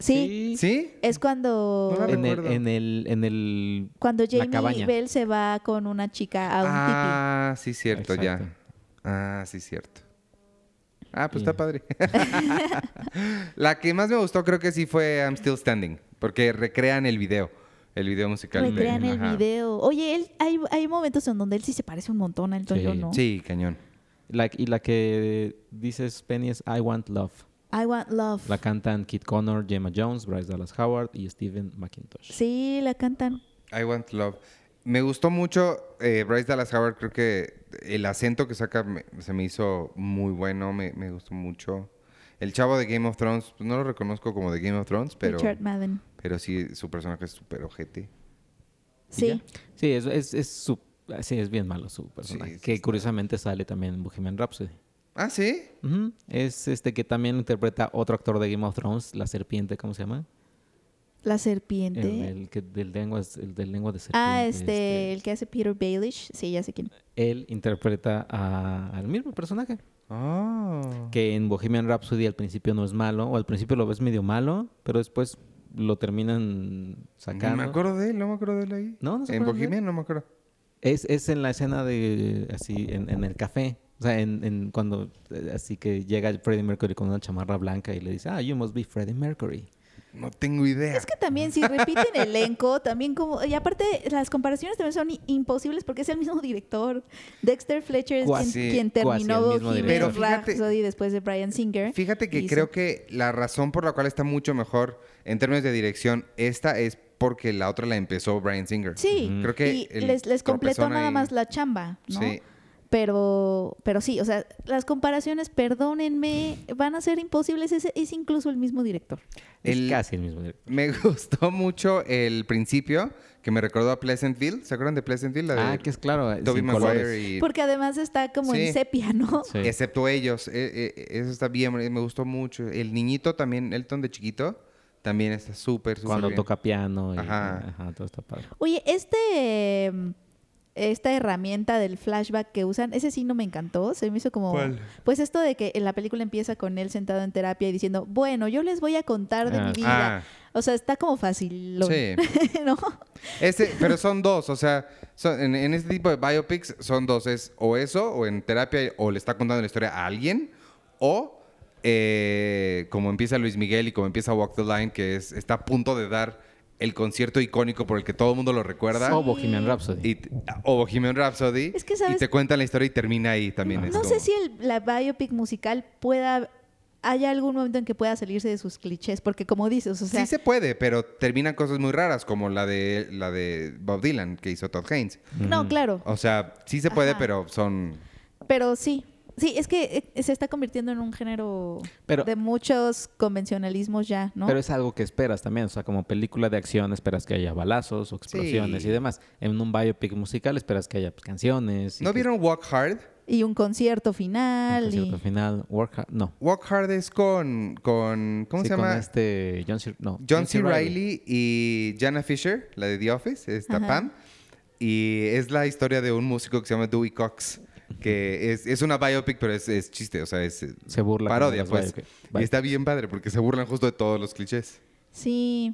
S3: Sí,
S2: ¿Sí?
S3: es cuando,
S2: No
S1: En el, en el, en el,
S3: cuando Jamie. Bell se va con una chica a un
S2: Ah, sí, cierto,
S1: Exacto.
S2: ya. Ah, sí, cierto. Ah, pues está padre. La que más me gustó creo que sí fue I'm Still Standing, porque recrean el video, el video musical.
S3: tipi.
S2: de-
S3: Recrean el
S2: ajá.
S3: video. Oye, él, hay, hay momentos en donde él sí se parece un montón a Elton
S1: Sí.
S3: John, ¿no?
S2: Sí, cañón.
S1: La- y la que dices, Penny, es I Want Love.
S3: I Want Love.
S1: La cantan Kit Connor, Gemma Jones, Bryce Dallas Howard y Steven McIntosh.
S3: Sí, la cantan.
S2: I Want Love. Me gustó mucho eh, Bryce Dallas Howard, creo que el acento que saca me- se me hizo muy bueno, me, me gustó mucho. El chavo de Game of Thrones, pues, no lo reconozco como de Game of Thrones, pero,
S3: Richard Madden.
S2: pero sí, su personaje es súper ojete.
S3: Sí.
S1: Sí, es, es, es, su- sí, es bien malo su personaje.
S2: Sí,
S1: que curiosamente sale también en Bohemian Rhapsody.
S2: Ah, ¿sí?
S1: Es este que también interpreta otro actor de Game of Thrones, la serpiente, ¿cómo se llama?
S3: La serpiente.
S1: el que del lengua, el del lengua de serpiente.
S3: ah, este, el que hace Peter Baelish. Sí, ya sé quién.
S1: Él interpreta a- al mismo personaje.
S2: Ah.
S1: Que en Bohemian Rhapsody al principio no es malo, o al principio lo ves medio malo, pero después lo terminan
S2: No
S1: sacando.
S2: me acuerdo de él, no me acuerdo de él ahí.
S1: No, no se
S2: En? Bohemian no me acuerdo.
S1: Es, es en la escena de así, en, en el café. O sea, en, en cuando eh, así que llega Freddie Mercury con una chamarra blanca y le dice, ah, you must be Freddie Mercury.
S2: No tengo idea.
S3: Es que también, si repiten elenco, también como. Y aparte, las comparaciones también son imposibles porque es el mismo director. Dexter Fletcher es quien,
S1: Cuasi-
S3: quien terminó Bohemian
S2: director. Pero fíjate-
S3: Rhapsody después de Brian Singer.
S2: Fíjate que
S3: Hizo-
S2: creo que la razón por la cual está mucho mejor en términos de dirección esta es porque la otra la empezó Brian Singer.
S3: Sí.
S2: Creo que
S3: y les, les completó nada
S2: ahí-
S3: más la chamba, ¿no?
S2: Sí.
S3: Pero, pero sí, o sea, las comparaciones, perdónenme, van a ser imposibles. Es, es incluso el mismo director.
S1: Es
S2: El-
S1: casi el mismo director.
S2: Me gustó mucho el principio que me recordó a Pleasantville. ¿Se acuerdan de Pleasantville? La de
S1: Ah, que es claro. eh,
S2: Tobey
S1: sin
S2: Maguire y...
S3: Porque además está como
S2: Sí.
S3: en sepia, ¿no?
S1: Sí.
S2: Excepto ellos. eh, eh, eso está bien, me gustó mucho. El niñito también, Elton de chiquito, también está súper, súper
S1: Cuando
S2: bien.
S1: toca piano y
S2: Ajá.
S1: ajá, todo está padre.
S3: Oye, este esta herramienta del flashback que usan, ese sí no me encantó, se me hizo como
S2: ¿Cuál?
S3: pues esto de que en la película empieza con él sentado en terapia y diciendo, "Bueno, yo les voy a contar de
S1: Ah.
S3: mi vida."
S2: Ah,
S3: O sea, está como fácil,
S2: sí.
S3: ¿no?
S2: Este, pero son dos, o sea, son- en, en este tipo de biopics son dos, es o eso, o en terapia, o le está contando la historia a alguien, o eh, como empieza Luis Miguel y como empieza Walk the Line, que es, está a punto de dar el concierto icónico por el que todo el mundo lo recuerda,
S1: O Bohemian Rhapsody.
S2: y, o Bohemian Rhapsody,
S3: Es que, ¿sabes?
S2: y te cuentan la historia y termina ahí también.
S3: No sé si el- la biopic musical pueda haya algún momento en que pueda salirse de sus clichés, porque como dices, o sea,
S2: sí se puede, pero terminan cosas muy raras, como la de, la de Bob Dylan, que hizo Todd Haynes.
S3: no, claro,
S2: O sea, sí se puede,
S3: Ajá.
S2: pero son...
S3: pero sí. Sí, es que eh, se está convirtiendo en un género
S1: Pero-
S3: de muchos convencionalismos ya, ¿no?
S1: Pero es algo que esperas también. O sea, como película de acción esperas que haya balazos o explosiones
S2: Sí.
S1: y demás. En un biopic musical esperas que haya pues, canciones.
S2: ¿No
S1: que-
S2: vieron Walk Hard?
S3: y un concierto
S1: un
S3: final.
S1: concierto
S3: y-
S1: final. Work Hard- No.
S2: Walk Hard es con, con ¿cómo
S1: Sí,
S2: se
S1: con
S2: llama?
S1: este John C. No,
S2: John C. Reilly y Jana Fisher, la de The Office, está
S3: Ajá.
S2: Pam. Y es la historia de un músico que se llama Dewey Cox, que es, es una biopic, pero es, es chiste, o sea, es
S1: Se burla.
S2: parodia, pues. Y está bien padre, porque se burlan justo de todos los clichés.
S3: Sí,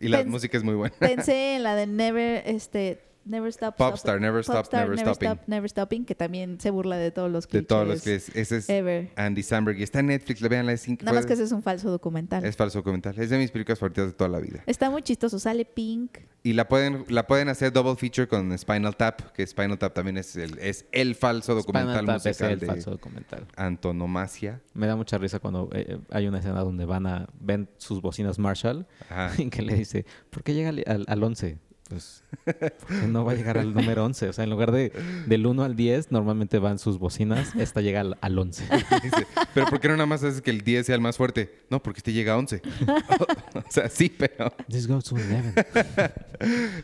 S2: Y la
S3: Pens-
S2: música es muy buena.
S3: pensé en la de Never, este, Never Stop.
S2: Popstar, Never Stop,
S3: Popstar,
S2: Never Stopping.
S3: Stop, Never Stopping, que también se burla de todos los
S2: De
S3: clichés.
S2: todos los clichés. Ese es
S3: Ever.
S2: Andy Samberg. Y está en Netflix, la vean, es
S3: Nada más que ese es un falso documental.
S2: Es falso documental. Es de mis películas favoritas de toda la vida.
S3: Está muy chistoso, sale Pink.
S2: Y la pueden, la pueden hacer double feature con Spinal Tap, que Spinal Tap también es el, es el falso documental
S1: Spinal Tap es
S2: musical
S1: el
S2: de
S1: falso documental.
S2: antonomasia.
S1: Me da mucha risa cuando eh, hay una escena donde van a ven sus bocinas Marshall
S2: Ajá.
S1: y que le dice, ¿por qué llega al, al, al 11? Pues no va a llegar al número 11. O sea, en lugar de del 1 al 10, normalmente van sus bocinas. Esta llega al, al 11.
S2: Dice, pero ¿por qué no nada más haces que el 10 sea el más fuerte? No, porque este llega a 11. o sea, sí, pero
S1: This goes to 11.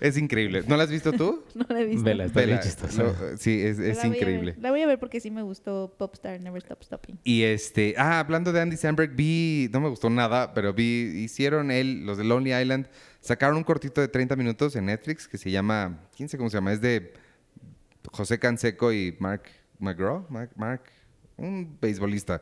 S2: es increíble. ¿No la has visto tú?
S3: No la he visto.
S1: Vela, está bien
S2: Vela,
S1: chistosa.
S2: sí, es,
S3: la
S2: increíble.
S3: La voy a ver porque sí me gustó Popstar, Never Stop Stopping.
S2: Y este, ah, hablando de Andy Samberg, vi, no me gustó nada, pero vi, hicieron él, los de Lonely Island, sacaron un cortito de 30 minutos en Netflix que se llama, quién sé cómo se llama, es de José Canseco y Mark McGraw, Mark, Mark, un beisbolista,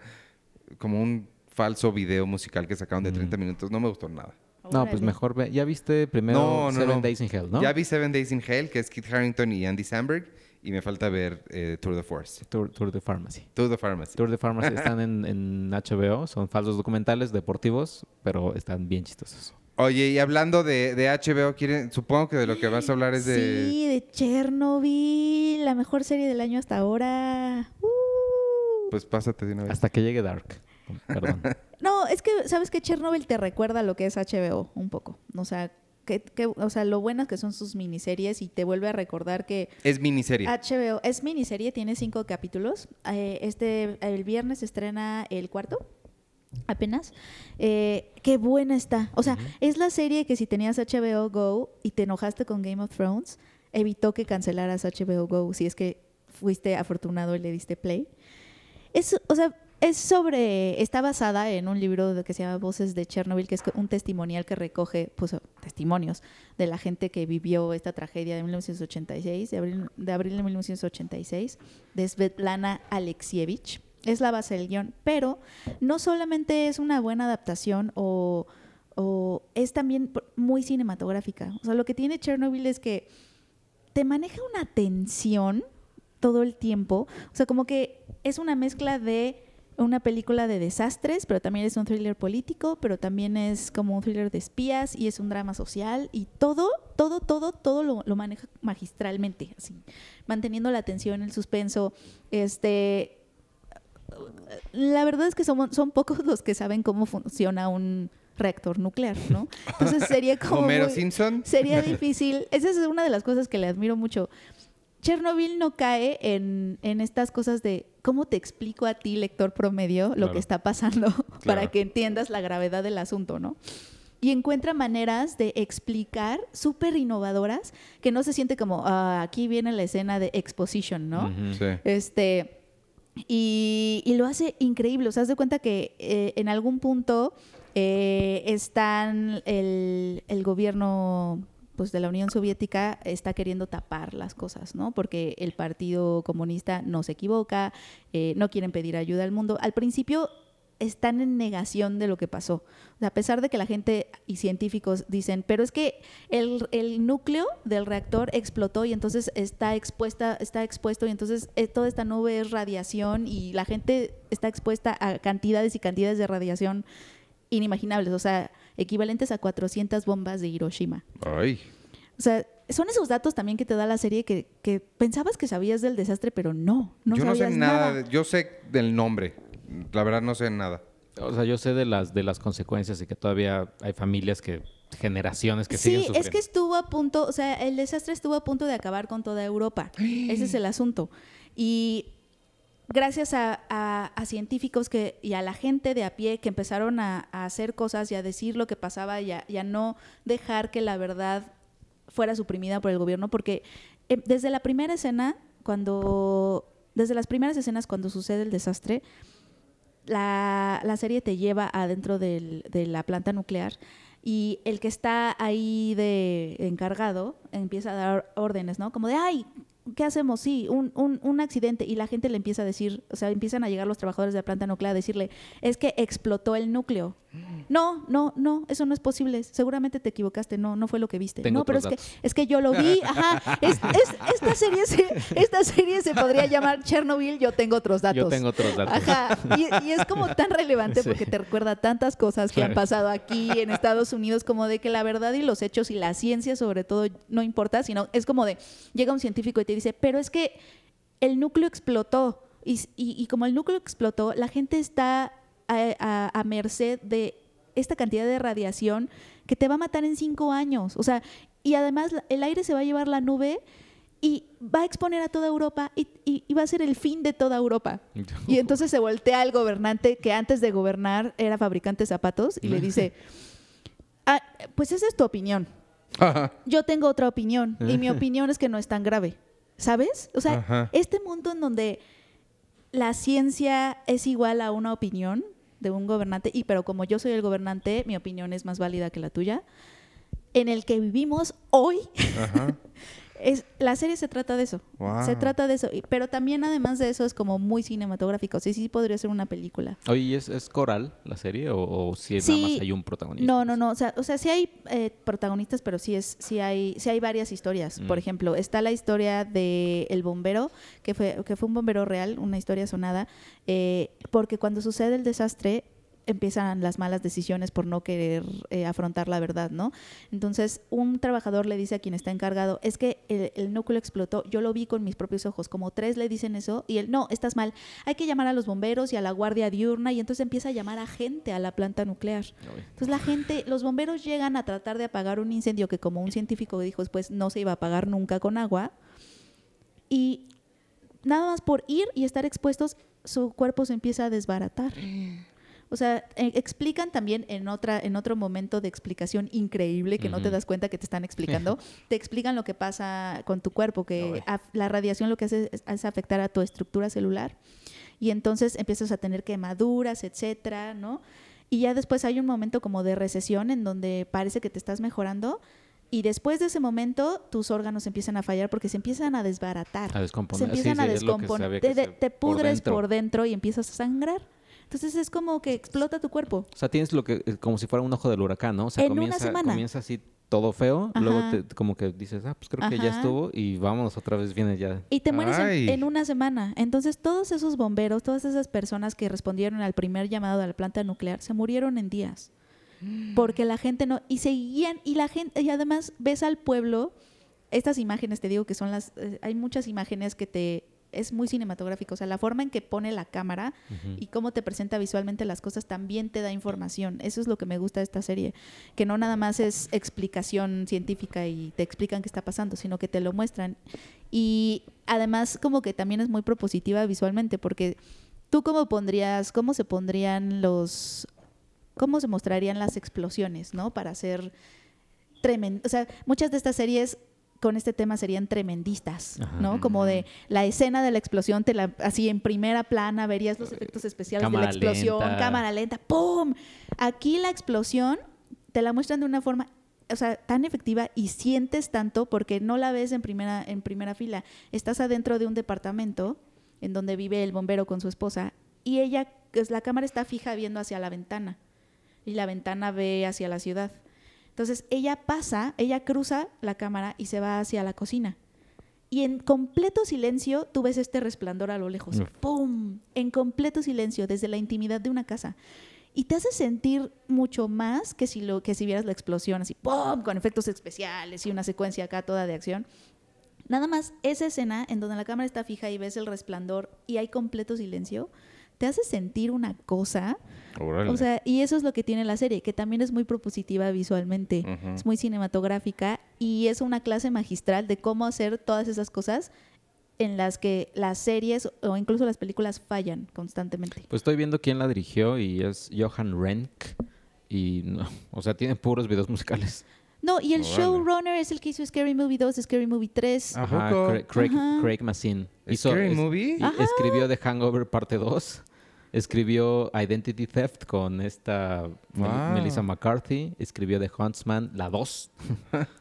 S2: como un falso video musical que sacaron de 30 minutos, no me gustó nada.
S1: No, pues mejor ve. ¿Ya viste primero
S2: No, no,
S1: Seven
S2: no.
S1: Days in Hell, no?
S2: Ya vi Seven Days in Hell, que es Kit Harrington y Andy Samberg, y me falta ver eh, Tour de Force.
S1: Tour, Tour de Pharmacy.
S2: Tour de Pharmacy.
S1: Tour de Pharmacy están en, en HBO. Son falsos documentales deportivos, pero están bien chistosos.
S2: Oye, y hablando de, de HBO, ¿quieren, supongo que de lo que vas a hablar es de...
S3: Sí, de Chernobyl, la mejor serie del año hasta ahora. Uh.
S2: Pues pásate de una vez.
S1: Hasta que llegue Dark. Perdón.
S3: No, es que, ¿sabes que Chernobyl te recuerda lo que es HBO un poco. O sea, que, que- o sea, lo buenas que son sus miniseries y te vuelve a recordar que
S2: Es miniserie.
S3: HBO es miniserie, tiene cinco capítulos. Eh, este, el viernes se estrena el cuarto. Apenas. Eh, qué buena está. O sea, es la serie que si tenías HBO Go y te enojaste con Game of Thrones, evitó que cancelaras HBO Go si es que fuiste afortunado y le diste play. Es, o sea, es sobre, está basada en un libro que se llama Voces de Chernobyl, que es un testimonial que recoge pues, testimonios de la gente que vivió esta tragedia de 1986, de abril de, abril de 1986, de Svetlana Alexievich. Es la base del guion, pero no solamente es una buena adaptación o, o es también muy cinematográfica. O sea, lo que tiene Chernobyl es que te maneja una tensión todo el tiempo. O sea, como que es una mezcla de una película de desastres, pero también es un thriller político, pero también es como un thriller de espías y es un drama social y todo, todo, todo, todo lo, lo maneja magistralmente, así, manteniendo la atención, el suspenso, este... La verdad es que son, son pocos los que saben cómo funciona un reactor nuclear, ¿no? Entonces sería como...
S2: Homero
S3: muy-
S2: Simpson.
S3: sería difícil. Esa es una de las cosas que le admiro mucho. Chernobyl no cae en, en estas cosas de cómo te explico a ti, lector promedio, lo
S1: Claro.
S3: que está pasando para que entiendas la gravedad del asunto, ¿no? Y encuentra maneras de explicar súper innovadoras que no se siente como, "Ah, aquí viene la escena de exposition, ¿no?
S2: Sí.
S3: Este, y, y lo hace increíble. O sea, haz de cuenta que eh, en algún punto eh, están el, el gobierno pues de la Unión Soviética está queriendo tapar las cosas, ¿no? Porque el Partido Comunista no se equivoca, eh, no quieren pedir ayuda al mundo. Al principio están en negación de lo que pasó. O sea, a pesar de que la gente y científicos dicen, pero es que el, el núcleo del reactor explotó y entonces está expuesta, está expuesto y entonces eh, toda esta nube es radiación y la gente está expuesta a cantidades y cantidades de radiación inimaginables, o sea, equivalentes a 400 bombas de Hiroshima.
S2: Ay.
S3: O sea, son esos datos también que te da la serie que, que pensabas que sabías del desastre, pero no, no
S2: yo no sé nada. yo sé del nombre. La verdad no sé nada.
S1: O sea, yo sé de las, de las consecuencias y que todavía hay familias que, generaciones que siguen
S3: Sí,
S1: sufriendo.
S3: es que estuvo a punto, o sea, el desastre estuvo a punto de acabar con toda Europa. Ese es el asunto. Y gracias a, a- a científicos que, y a la gente de a pie que empezaron a, a hacer cosas y a decir lo que pasaba y a, y a no dejar que la verdad fuera suprimida por el gobierno, porque eh, desde la primera escena, cuando, desde las primeras escenas cuando sucede el desastre, la, la serie te lleva adentro de la planta nuclear y el que está ahí de encargado empieza a dar órdenes, ¿no? Como de, ay, ¿qué hacemos? Sí, un, un, un accidente. Y la gente le empieza a decir, o sea, empiezan a llegar los trabajadores de la planta nuclear a decirle, es que explotó el núcleo. No, no, no, eso no es posible. Seguramente te equivocaste, no, no fue lo que viste.
S1: Tengo
S3: no, pero es que, es que yo lo vi, ajá. Es- es- esta, serie se, esta serie se podría llamar Chernobyl, yo tengo otros datos.
S1: Yo tengo otros datos.
S3: Ajá, y, y es como tan relevante
S1: Sí.
S3: porque te recuerda tantas cosas que han pasado aquí en Estados Unidos, como de que la verdad y los hechos y la ciencia sobre todo no importa, sino es como de, llega un científico y te dice, pero es que el núcleo explotó y, s- y- y como el núcleo explotó, la gente está a, a- a merced de esta cantidad de radiación que te va a matar en cinco años. O sea, y además el aire se va a llevar la nube y va a exponer a toda Europa y, y- y va a ser el fin de toda Europa. Y entonces se voltea al gobernante que antes de gobernar era fabricante de zapatos y le dice, "Ah, pues esa es tu opinión. Yo tengo otra opinión y mi opinión es que no es tan grave. ¿Sabes? O sea,
S2: Ajá.
S3: este mundo en donde la ciencia es igual a una opinión de un gobernante, y pero como yo soy el gobernante, mi opinión es más válida que la tuya, en el que vivimos hoy,
S2: Ajá.
S3: es, la serie se trata de eso.
S2: Wow.
S3: Se trata de eso. y- Pero también, además de eso, es como muy cinematográfico. Sí, sí podría ser una película.
S1: Oye, ¿y ¿es, es coral la serie o, o si nada
S3: Sí.
S1: más hay un protagonista?
S3: No, no, no. O sea, o sea sí hay eh, protagonistas, pero sí, es, sí, hay, sí hay varias historias. Por
S1: Mm.
S3: ejemplo, está la historia de El Bombero, que fue, que fue un bombero real, una historia sonada, eh, porque cuando sucede el desastre empiezan las malas decisiones por no querer eh, afrontar la verdad, ¿no? Entonces, un trabajador le dice a quien está encargado, es que el, el núcleo explotó, yo lo vi con mis propios ojos, como tres le dicen eso, y él, no, estás mal, hay que llamar a los bomberos y a la guardia diurna, y entonces empieza a llamar a gente a la planta nuclear. Entonces la gente, los bomberos llegan a tratar de apagar un incendio que como un científico dijo después no se iba a apagar nunca con agua. Y nada más por ir y estar expuestos, su cuerpo se empieza a desbaratar. O sea, e- explican también en otra en otro momento de explicación increíble que no te das cuenta que te están explicando, te explican lo que pasa con tu cuerpo, que la radiación lo que hace es, es afectar a tu estructura celular y entonces empiezas a tener quemaduras, etcétera, ¿no? Y ya después hay un momento como de recesión en donde parece que te estás mejorando y después de ese momento tus órganos empiezan a fallar porque se empiezan a desbaratar.
S1: A
S3: Se
S1: descomponer. Sí,
S3: empiezan a
S1: sí,
S3: descomponer, te,
S1: se-
S3: te pudres por
S1: dentro.
S3: dentro. y empiezas a sangrar. Entonces es como que explota tu cuerpo.
S1: O sea, tienes lo que, eh, como si fuera un ojo del huracán, ¿no? O sea,
S3: En una
S1: comienza,
S3: semana.
S1: comienza así todo feo, luego te- como que dices, ah, pues creo que ya estuvo y vámonos otra vez, viene ya.
S3: Y te mueres en, en una semana. Entonces todos esos bomberos, todas esas personas que respondieron al primer llamado de la planta nuclear, se murieron en días. Porque la gente no... Y seguían, y la gente, y además ves al pueblo, estas imágenes, te digo que son las... eh, hay muchas imágenes que te... Es muy cinematográfico, o sea, la forma en que pone la cámara y cómo te presenta visualmente las cosas también te da información. Eso es lo que me gusta de esta serie, que no nada más es explicación científica y te explican qué está pasando, sino que te lo muestran. Y además como que también es muy propositiva visualmente, porque tú cómo pondrías, cómo se pondrían los, cómo se mostrarían las explosiones, ¿no? Para hacer tremendo, o sea, muchas de estas series con este tema serían tremendistas,
S1: Ajá.
S3: ¿no? Como de la escena de la explosión, te la, así en primera plana verías los efectos especiales de la explosión,
S1: lenta.
S3: cámara lenta, ¡pum! Aquí la explosión te la muestran de una forma, o sea, tan efectiva y sientes tanto porque no la ves en primera, en primera fila. Estás adentro de un departamento en donde vive el bombero con su esposa y ella, pues, la cámara está fija viendo hacia la ventana y la ventana ve hacia la ciudad. Entonces ella pasa, ella cruza la cámara y se va hacia la cocina. Y en completo silencio tú ves este resplandor a lo lejos.
S1: Uf.
S3: ¡Pum! En completo silencio, desde la intimidad de una casa. Y te hace sentir mucho más que si, lo, que si vieras la explosión así, ¡pum! Con efectos especiales y una secuencia acá toda de acción. Nada más esa escena en donde la cámara está fija y ves el resplandor y hay completo silencio, te hace sentir una cosa. O sea, y eso es lo que tiene la serie, que también es muy propositiva visualmente, es muy cinematográfica y es una clase magistral de cómo hacer todas esas cosas en las que las series o incluso las películas fallan constantemente.
S1: Pues estoy viendo quién la dirigió y es Johan Renck. Y, no, o sea, tiene puros videos musicales.
S3: No, y el
S2: Órale.
S3: showrunner es el que hizo Scary Movie 2, Scary Movie 3.
S2: ¿A
S1: Ajá? Craig, Craig,
S3: Ajá.
S1: Craig Mazin.
S2: ¿Scary Movie?
S1: y escribió The Hangover parte 2. Escribió Identity Theft con esta
S2: Wow.
S1: Melissa McCarthy. Escribió The Huntsman, la 2.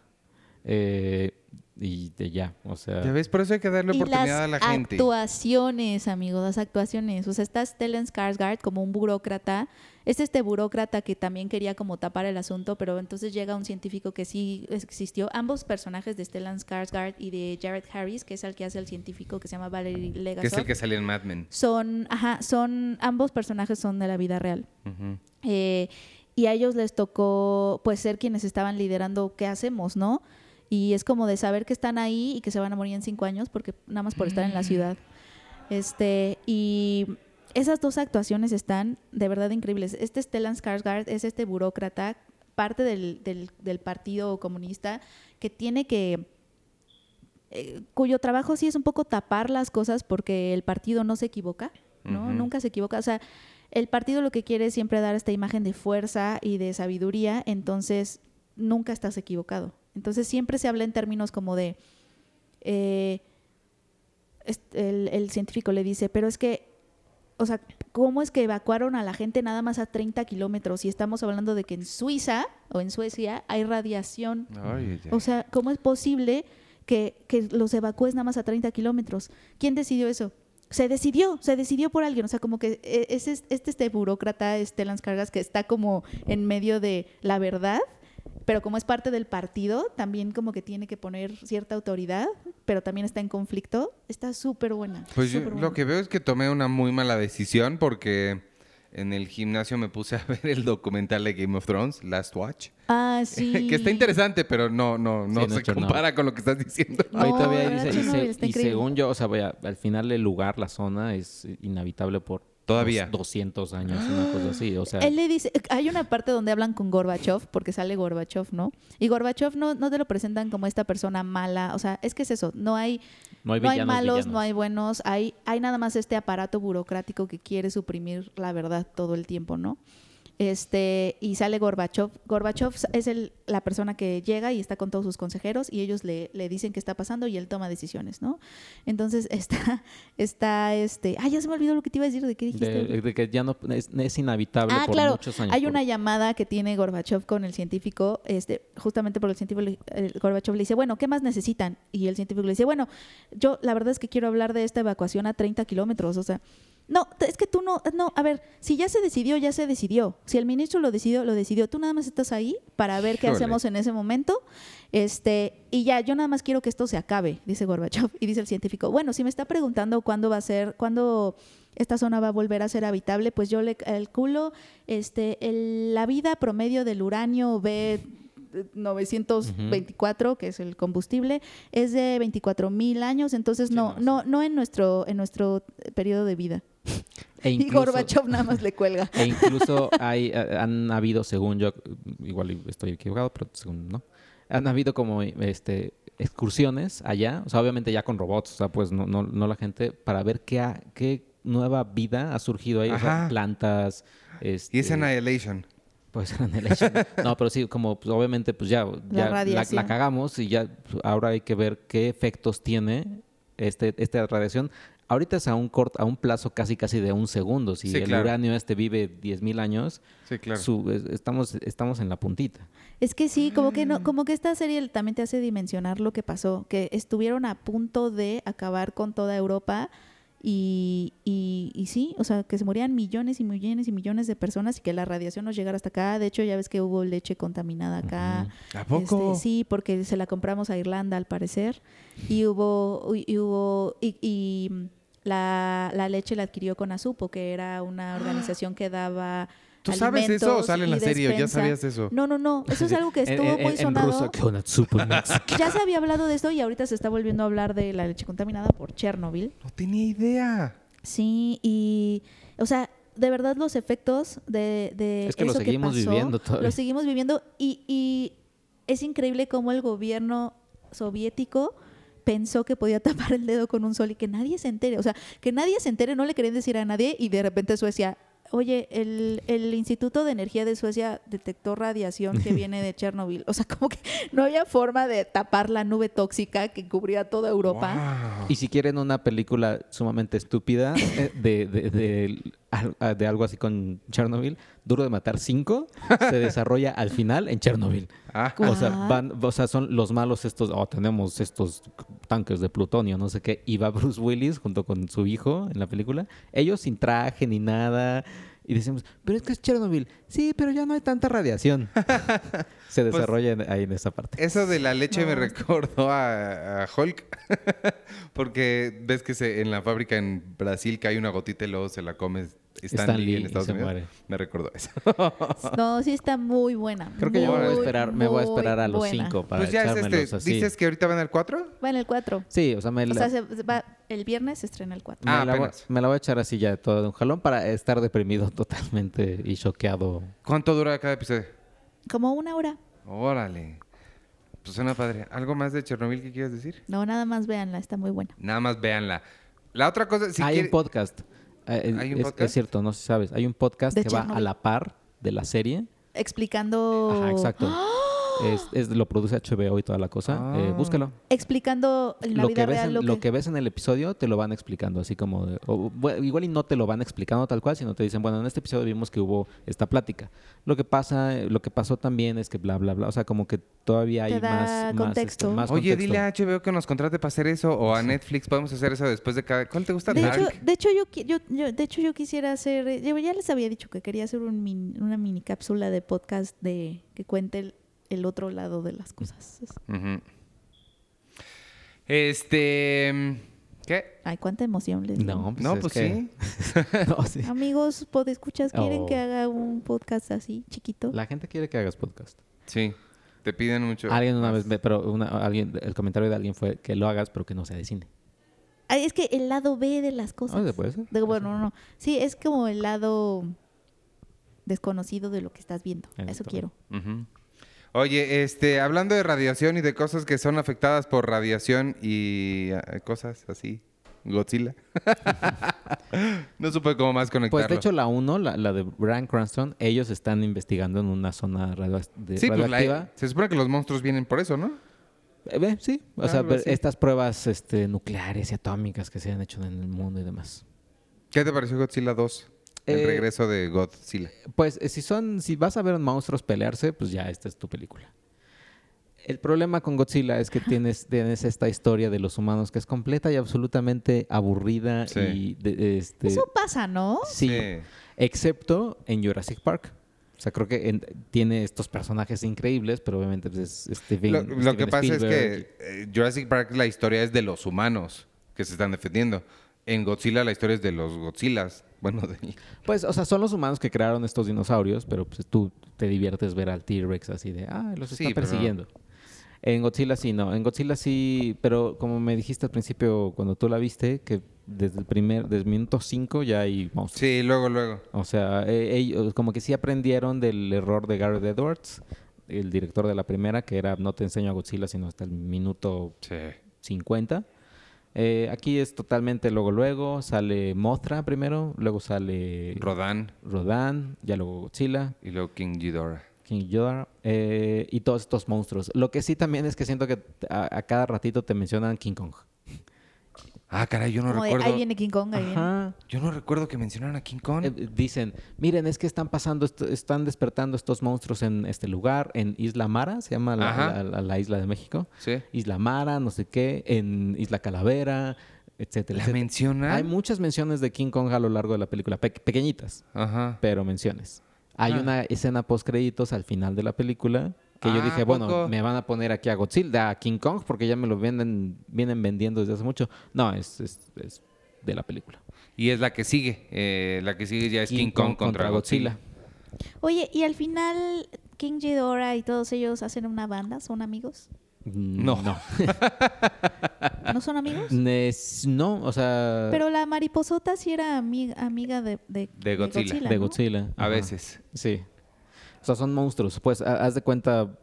S1: Eh, y de ya, o sea...
S2: Ya ves, por eso hay que darle oportunidad a
S3: las
S2: la gente.
S3: actuaciones, amigos, las actuaciones. O sea, está Stellan Skarsgård como un burócrata. Es este burócrata que también quería como tapar el asunto, pero entonces llega un científico que sí existió. Ambos personajes de Stellan Skarsgård y de Jared Harris, que es el que hace el científico que se llama Valery Legasov.
S2: Que es el que salía en Mad Men.
S3: Son, ajá, son, ambos personajes son de la vida real. Eh, y a ellos les tocó pues ser quienes estaban liderando qué hacemos, ¿no? Y es como de saber que están ahí y que se van a morir en cinco años porque nada más por estar en la ciudad. Este, y esas dos actuaciones están de verdad increíbles. Este Stellan Skarsgård es este burócrata, parte del, del, del partido comunista, que tiene que eh, cuyo trabajo sí es un poco tapar las cosas porque el partido no se equivoca, ¿no? Nunca se equivoca. O sea, el partido lo que quiere es siempre dar esta imagen de fuerza y de sabiduría, entonces nunca estás equivocado. Entonces siempre se habla en términos como de... eh, el científico le dice, pero es que, o sea, ¿cómo es que evacuaron a la gente nada más a 30 kilómetros? Y estamos hablando de que en Suiza o en Suecia hay radiación
S2: Ay,
S3: o sea, ¿cómo es posible que, que los evacúes nada más a 30 kilómetros? ¿Quién decidió eso? Se decidió, se decidió por alguien. O sea, como que eh, es es- este, este burócrata, Stellan Cargas, que está como en medio de la verdad, pero como es parte del partido, también como que tiene que poner cierta autoridad, pero también está en conflicto. Está súper buena.
S2: Pues yo
S3: buena.
S2: lo que veo es que tomé una muy mala decisión porque en el gimnasio me puse a ver el documental de Game of Thrones, Last Watch.
S3: Ah, sí.
S2: que está interesante, pero no, no, no
S1: Sí,
S2: se compara con lo que estás diciendo.
S3: No,
S1: Ahí todavía dice, y, se- y según yo, o sea, vaya, al final el lugar, la zona es inhabitable por
S2: Todavía.
S1: dos- 200 años, una cosa así, o sea,
S3: Él le dice, hay una parte donde hablan con Gorbachev, porque sale Gorbachev, ¿no? Y Gorbachev no, no te lo presentan como esta persona mala, o sea, es que es eso, no hay,
S1: No hay
S3: no hay
S1: villanos,
S3: malos,
S1: villanos.
S3: no hay buenos, hay, hay nada más este aparato burocrático que quiere suprimir la verdad todo el tiempo, ¿no? Este, y sale Gorbachev. Gorbachev es el, la persona que llega y está con todos sus consejeros y ellos le, le dicen qué está pasando y él toma decisiones, ¿no? Entonces está, está este, ah, ya se me olvidó lo que te iba a decir, ¿de qué dijiste?
S1: De, de que ya no es, es inhabitable
S3: Ah,
S1: por
S3: claro.
S1: muchos años.
S3: Hay
S1: por-
S3: una llamada que tiene Gorbachev con el científico, este, justamente porque el científico, le- el Gorbachev le dice, bueno, ¿qué más necesitan? Y el científico le dice, bueno, yo la verdad es que quiero hablar de esta evacuación a 30 kilómetros, o sea, no, es que tú no, no, a ver, si ya se decidió, ya se decidió. Si el ministro lo decidió, lo decidió. Tú nada más estás ahí para ver qué
S2: Híjole.
S3: hacemos en ese momento. Este, y ya, yo nada más quiero que esto se acabe, dice Gorbachev. Y dice el científico, bueno, si me está preguntando cuándo va a ser, cuándo esta zona va a volver a ser habitable, pues yo le calculo este, el- la vida promedio del uranio B 924, que es el combustible, es de 24 mil años, entonces no,
S4: no,
S3: no en nuestro, en nuestro periodo de vida.
S1: E
S3: Y Gorbachev nada más le cuelga.
S1: e incluso hay, eh, han habido, según yo, igual estoy equivocado, pero según no, han habido como este excursiones allá, o sea, obviamente ya con robots, o sea, pues no, no, no la gente, para ver qué, ha- qué nueva vida ha surgido ahí, o sea, plantas.
S2: Y es
S1: este,
S2: Annihilation.
S1: Pues Annihilation. No, pero sí, como pues, obviamente pues ya, ya la,
S3: radiación.
S1: la cagamos y ya pues, ahora hay que ver qué efectos tiene este, esta radiación. Ahorita es a un corto, a un plazo casi casi de un segundo. Si
S2: Sí,
S1: el
S2: claro.
S1: uranio este vive 10.000 años,
S2: Sí, claro.
S1: su- es- estamos, estamos en la puntita.
S3: Es que sí, como que no, como que esta serie también te hace dimensionar lo que pasó, que estuvieron a punto de acabar con toda Europa y, y, y sí, o sea, que se morían millones y millones y millones de personas y que la radiación nos llegara hasta acá. De hecho, ya ves que hubo leche contaminada acá.
S2: ¿A poco?
S3: Este, sí, porque se la compramos a Irlanda al parecer. Y hubo, y, y hubo, y, y, la, la leche la adquirió con Azupo, que era una organización que daba.
S2: ¿Tú sabes eso o
S3: alimentos
S2: sale en
S3: y
S2: la serie? ¿O ya sabías eso?
S3: No, no, no. Eso es algo que
S1: En-
S3: estuvo
S1: en-
S3: muy
S1: en
S3: sonado.
S1: mix.
S3: Ya se había hablado de esto y ahorita se está volviendo a hablar de la leche contaminada por Chernobyl.
S2: No tenía idea.
S3: Sí, y, o sea, de verdad los efectos de, de
S1: Es que lo seguimos
S3: pasó,
S1: viviendo todavía.
S3: Lo seguimos viviendo y, y es increíble cómo el gobierno soviético pensó que podía tapar el dedo con un sol y que nadie se entere. O sea, que nadie se entere, no le querían decir a nadie y de repente Suecia... Oye, el, el Instituto de Energía de Suecia detectó radiación que viene de Chernobyl. O sea, como que no había forma de tapar la nube tóxica que cubría toda Europa.
S2: Wow.
S1: Y si quieren una película sumamente estúpida eh, de, de, de, de algo así con Chernobyl, Duro de Matar 5 se desarrolla al final en Chernobyl.
S2: Ah,
S1: O sea, van, o sea, son los malos estos, oh, tenemos estos tanques de plutonio, no sé qué. Y va Bruce Willis junto con su hijo en la película. Ellos sin traje ni nada. Y decimos, pero es que es Chernobyl. Sí, pero ya no hay tanta radiación. Se
S2: Pues,
S1: desarrolla en- ahí en esa parte.
S2: Eso de la leche me recordó a, a Hulk. Porque ves que se, en la fábrica en Brasil cae una gotita y luego se la come Stan,
S1: Stan
S2: Lee
S1: Lee
S2: en Estados Unidos.
S1: muere.
S2: Me recordó eso.
S3: No, sí está muy buena.
S1: Creo que yo me voy a
S3: muy,
S1: esperar, me voy a
S3: muy
S1: esperar a los
S3: buena.
S1: cinco para
S2: pues ya es este.
S1: así.
S2: ¿Dices que ahorita van al 4?
S3: Va en el 4.
S1: Sí, o sea, me
S3: O
S1: la,
S3: sea, se- se va, el viernes se estrena el 4.
S1: me
S2: Ah,
S1: la voy- me la voy a echar así ya todo de un jalón para estar deprimido totalmente y choqueado.
S2: ¿Cuánto dura cada episodio?
S3: Como una hora.
S2: Órale. Pues suena padre. ¿Algo más de Chernobyl que quieras decir?
S3: No, nada más véanla, está muy buena.
S2: Nada más véanla. La otra cosa, si
S1: hay
S2: quiere-
S1: un podcast. Eh,
S2: ¿Hay un
S1: es,
S2: podcast?
S1: es cierto, no sé si sabes. Hay un podcast
S3: De
S1: que va a la par de la serie.
S3: Explicando.
S1: Ajá, exacto. Es, es- lo produce HBO y toda la cosa. Eh,
S2: Ah.
S1: búscalo.
S3: Explicando la
S1: Lo
S3: vida
S1: que, ves
S3: real
S1: en,
S3: lo,
S1: lo
S3: que...
S1: ves en el episodio te lo van explicando, así como... de- o, bueno, igual y no te lo van explicando tal cual, sino te dicen, bueno, en este episodio vimos que hubo esta plática. Lo que pasa, lo que pasó también es que bla, bla, bla. O sea, como que todavía hay más, más,
S3: contexto.
S1: este, más
S2: Oye,
S1: contexto.
S2: dile a HBO que nos contrate para hacer eso o a Netflix podemos hacer eso después de cada... ¿Cuál te gusta?
S3: De
S2: Dark.
S3: hecho, de hecho yo, qui- yo, yo- de hecho yo quisiera hacer, yo ya les había dicho que quería hacer un min- una mini cápsula de podcast de que cuente el, el otro lado de las cosas.
S2: Este... ¿Qué?
S3: Ay, cuánta emoción les digo.
S1: No, pues,
S2: no,
S1: es
S2: pues
S1: que-
S2: sí.
S1: No, sí.
S3: Amigos, podescuchas, ¿quieren
S1: Oh.
S3: que haga un podcast así, chiquito?
S1: La gente quiere que hagas podcast.
S2: Sí. Te piden mucho.
S1: Alguien una vez, me- pero una- alguien, el comentario de alguien fue que lo hagas, pero que no sea de cine.
S3: Ay, es que el lado B de las cosas.
S1: Ah, puede ser.
S3: De- bueno, no, no. Sí, es como el lado desconocido de lo que estás viendo. Eso quiero.
S2: Ujú. Oye, este, hablando de radiación y de cosas que son afectadas por radiación y eh, cosas así, Godzilla. no supe cómo más conectarlo.
S1: Pues de hecho la 1, la, la de Brian Cranston, ellos están investigando en una zona radio- de-
S2: sí, pues la-
S1: radioactiva.
S2: se supone que los monstruos vienen por eso, ¿no?
S1: Eh, sí, o sea, pero
S2: así.
S1: estas pruebas este, nucleares y atómicas que se han hecho en el mundo y demás.
S2: ¿Qué te pareció Godzilla 2? El
S1: Eh,
S2: regreso de Godzilla.
S1: Pues eh, si son, si vas a ver monstruos pelearse, pues ya esta es tu película. El problema con Godzilla es que tienes, tienes esta historia de los humanos que es completa y absolutamente aburrida
S2: Sí.
S1: y de- este,
S3: Eso pasa, ¿no?
S1: sí, excepto en Jurassic Park. O sea, creo que en- tiene estos personajes increíbles, pero obviamente pues, es Steven,
S2: Lo, que pasa es que eh, Jurassic Park la historia es de los humanos que se están defendiendo. En Godzilla la historia es de los Godzillas. Bueno, de...
S1: Pues, o sea, son los humanos que crearon estos dinosaurios, pero pues tú te diviertes ver al T-Rex así de, ah, los
S2: Sí,
S1: está
S2: pero-
S1: persiguiendo. En Godzilla sí, no. En Godzilla sí, pero como me dijiste al principio cuando tú la viste, que desde el primer, desde el minuto 5 ya hay monstruos.
S2: Sí, luego, luego.
S1: O sea, ellos como que sí aprendieron del error de Garrett Edwards, el director de la primera, que era no te enseño a Godzilla sino hasta el minuto
S2: Sí.
S1: 50. Eh, aquí es totalmente luego luego, sale Mothra primero, luego sale
S2: Rodan
S1: Rodan, ya luego Godzilla,
S2: y luego King Ghidorah.
S1: King Ghidorah eh, y todos estos monstruos. Lo que sí también es que siento que a, a cada ratito te mencionan King Kong.
S2: Ah, caray, yo no
S3: Como de,
S2: recuerdo.
S3: ahí viene King Kong, ahí viene.
S1: Ajá.
S2: Yo no recuerdo que mencionaran a King Kong.
S1: Eh, dicen, miren, es que están pasando, están despertando estos monstruos en este lugar, en Isla Mara, se llama la, la- la- la isla de México.
S2: sí.
S1: Isla Mara, no sé qué, en Isla Calavera, etcétera.
S2: ¿La
S1: etcétera.
S2: mencionan?
S1: Hay muchas menciones de King Kong a lo largo de la película, pe- pequeñitas,
S2: Ajá.
S1: pero menciones. Hay
S2: Ah.
S1: una escena post créditos al final de la película que yo
S2: Ah,
S1: dije,
S2: ¿a
S1: bueno,
S2: poco?
S1: me van a poner aquí a Godzilla, a King Kong, porque ya me lo venden, vienen vendiendo desde hace mucho. No, es, es- es de la película.
S2: Y es la que sigue. eh, la que sigue ya es King, Kong, contra, Godzilla.
S3: Oye, y al final King Ghidorah y todos ellos hacen una banda, ¿son amigos?
S1: Mm,
S2: No.
S1: No.
S3: ¿No son amigos?
S1: Es- no, o sea,
S3: Pero la mariposota sí era ami- amiga de, de,
S2: De Godzilla.
S1: de
S3: ¿no?
S1: Godzilla.
S2: A veces.
S1: Sí. O sea, son monstruos. Pues ha- haz de cuenta,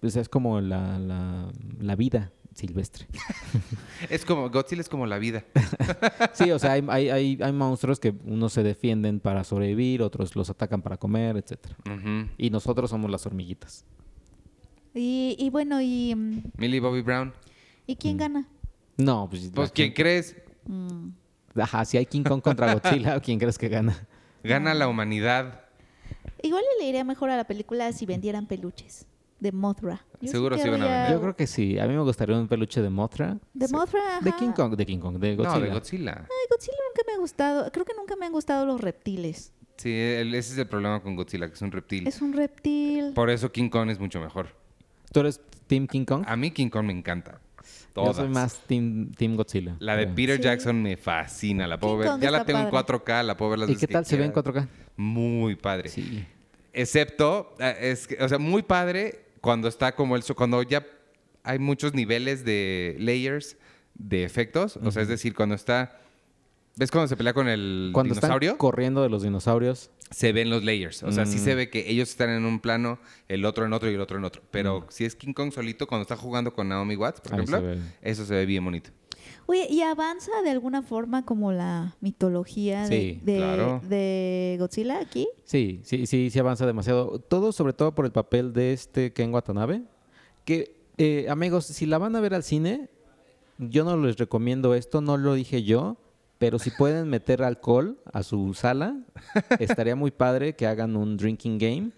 S1: pues es como la, la, la vida silvestre.
S2: Es como, Godzilla es como la vida.
S1: Sí, o sea, hay, hay, hay, hay monstruos que unos se defienden para sobrevivir, otros los atacan para comer, etcétera.
S2: Ujú.
S1: Y nosotros somos las hormiguitas.
S3: Y, y bueno, ¿y, mm,
S2: Millie Bobby Brown.
S3: ¿y quién
S1: Mm.
S3: gana?
S1: No, pues...
S2: Pues, ¿quién crees?
S3: Mm.
S1: Ajá, si hay King Kong contra Godzilla, ¿quién crees que gana?
S2: Gana la humanidad.
S3: Igual le iría mejor a la película si vendieran peluches de Mothra. Yo
S2: Seguro sí van a vender.
S1: Yo creo que sí. A mí me gustaría un peluche de Mothra.
S3: De Mothra,
S1: De. King Kong, de King Kong, de Godzilla.
S2: No, de Godzilla.
S3: Ay, Godzilla nunca me ha gustado. Creo que nunca me han gustado los reptiles.
S2: Sí, el- ese es el problema con Godzilla, que es un reptil.
S3: Es un reptil.
S2: Por eso King Kong es mucho mejor.
S1: ¿Tú eres Team King Kong?
S2: A mí King Kong me encanta.
S1: Yo
S2: Todas.
S1: soy más Team, team Godzilla.
S2: La de. Peter
S3: Sí.
S2: Jackson me fascina. La puedo
S3: King
S2: ver.
S3: Kong
S2: Ya la tengo en
S3: padre.
S2: 4K, la puedo ver las
S1: ¿Y
S2: veces
S1: qué
S2: que
S1: tal se ve en
S2: quiera.
S1: 4K?
S2: Muy padre.
S1: Sí.
S2: Excepto, eh, es que, o sea, muy padre cuando está como el... Cuando ya hay muchos niveles de layers de efectos. O sea, es decir, cuando está... ¿Ves cuando se pelea con el
S1: Cuando
S2: dinosaurio?
S1: están corriendo de los dinosaurios,
S2: se ven los layers. O sea, sí
S1: Mm.
S2: se ve que ellos están en un plano, el otro en otro y el otro en otro. Pero
S1: Mm.
S2: si es King Kong solito, cuando está jugando con Naomi Watts, por
S1: Ahí
S2: ejemplo, eso se ve bien bonito.
S3: Oye, ¿y avanza de alguna forma como la mitología de,
S1: Sí,
S3: de-
S2: claro.
S3: de Godzilla aquí?
S1: sí, sí, sí, sí avanza demasiado. Todo sobre todo por el papel de este Ken Watanabe. Que, eh, amigos, si la van a ver al cine, yo no les recomiendo esto, no lo dije yo. Pero si pueden meter alcohol a su sala, estaría muy padre que hagan un drinking game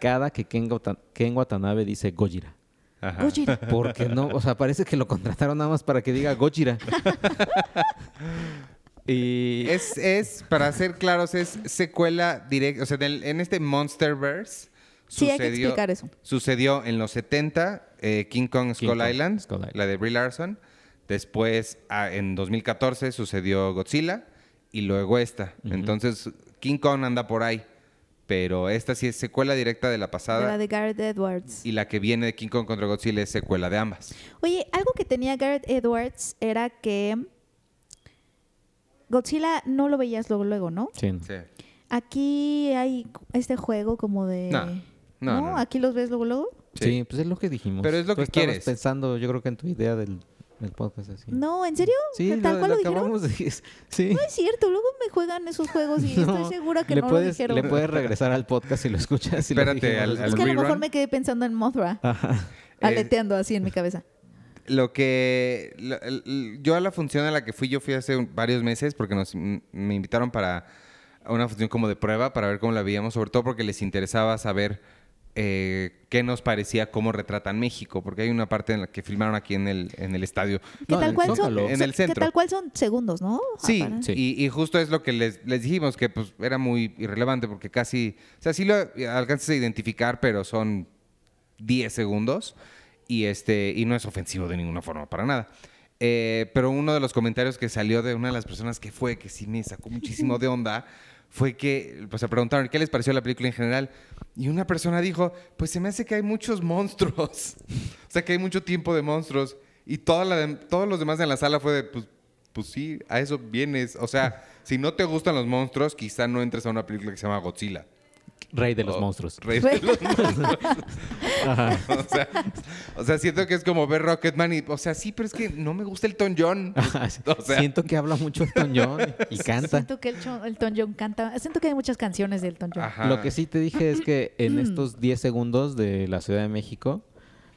S1: cada que Ken Watanabe dice Gojira.
S2: Ajá.
S3: Gojira.
S1: Porque no, o sea, parece que lo contrataron nada más para que diga Gojira. y
S2: Es, es, para ser claros, es secuela directa. O sea, del- en este Monsterverse
S3: Sí, hay que explicar eso.
S2: Sucedió en los 70, eh, King Kong Island,
S1: Skull Island.
S2: la de Brie Larson. Después, ah, en 2014, sucedió Godzilla. Y luego esta. Entonces, King Kong anda por ahí. Pero esta sí es secuela directa de la
S3: De
S2: pasada.
S3: la de Gareth Edwards.
S2: Y la que viene de King Kong contra Godzilla es secuela de ambas.
S3: Oye, algo que tenía Gareth Edwards era que Godzilla no lo veías luego, luego, ¿no?
S1: sí,
S2: Sí.
S3: Aquí hay este juego como de...
S2: No, no, no, no.
S3: ¿Aquí los ves luego, luego?
S1: Sí. pues es lo que dijimos.
S2: Pero es lo
S1: Tú
S2: que
S1: estabas
S2: quieres.
S1: pensando, yo creo que en tu idea del, del podcast así.
S3: No, ¿en serio?
S1: Sí,
S3: ¿Tal
S1: lo,
S3: cual
S1: lo
S3: lo, dijeron?
S1: acabamos de Sí.
S3: No es cierto, luego me juegan esos juegos y
S1: No,
S3: estoy segura que
S1: le
S3: no
S1: puedes,
S3: lo dijeron.
S1: Le puedes regresar al podcast si lo escuchas. si lo
S2: Espérate,
S1: dijimos.
S2: al-
S3: es
S2: al
S3: que a lo mejor
S2: rerun.
S3: me quedé pensando en Mothra,
S1: Ajá.
S2: Eh,
S3: aleteando así en mi cabeza.
S2: Lo que... lo- el- el- yo a la función a la que fui, yo fui hace un- varios meses porque nos, me invitaron para una función como de prueba para ver cómo la veíamos, sobre todo porque les interesaba saber eh, qué nos parecía cómo retratan México, porque hay una parte en la que filmaron aquí en el, en el estadio.
S3: ¿Qué
S1: No,
S3: tal
S1: en
S3: cual son?
S2: En el centro.
S3: ¿Qué tal cual son segundos, no?
S2: Sí,
S3: Ah,
S1: Sí.
S2: Y, y justo es lo que les, les dijimos, que pues era muy irrelevante porque casi, o sea, sí lo alcanzas a identificar, pero son 10 segundos y, este, y no es ofensivo de ninguna forma, para nada. Eh, pero uno de los comentarios que salió de una de las personas que fue, que sí me sacó muchísimo de onda, fue que pues, se preguntaron qué les pareció la película en general. Y una persona dijo, pues se me hace que hay muchos monstruos. o sea, que hay mucho tiempo de monstruos. Y toda todos los demás en la sala fue de, pues, pues sí, a eso vienes. O sea, si no te gustan los monstruos, quizá no entres a una película que se llama Godzilla.
S1: Rey de los
S2: O
S1: monstruos.
S2: Rey de los monstruos. o, sea, o sea, siento que es como ver Rocketman y, o sea, sí, pero es que no me gusta el Tom John. O sea,
S1: Siento que habla mucho Elton John y canta.
S3: Siento que el Elton, Elton John canta. Siento que hay muchas canciones de Elton John.
S2: Ajá.
S1: Lo que sí te dije es que en estos 10 segundos de la Ciudad de México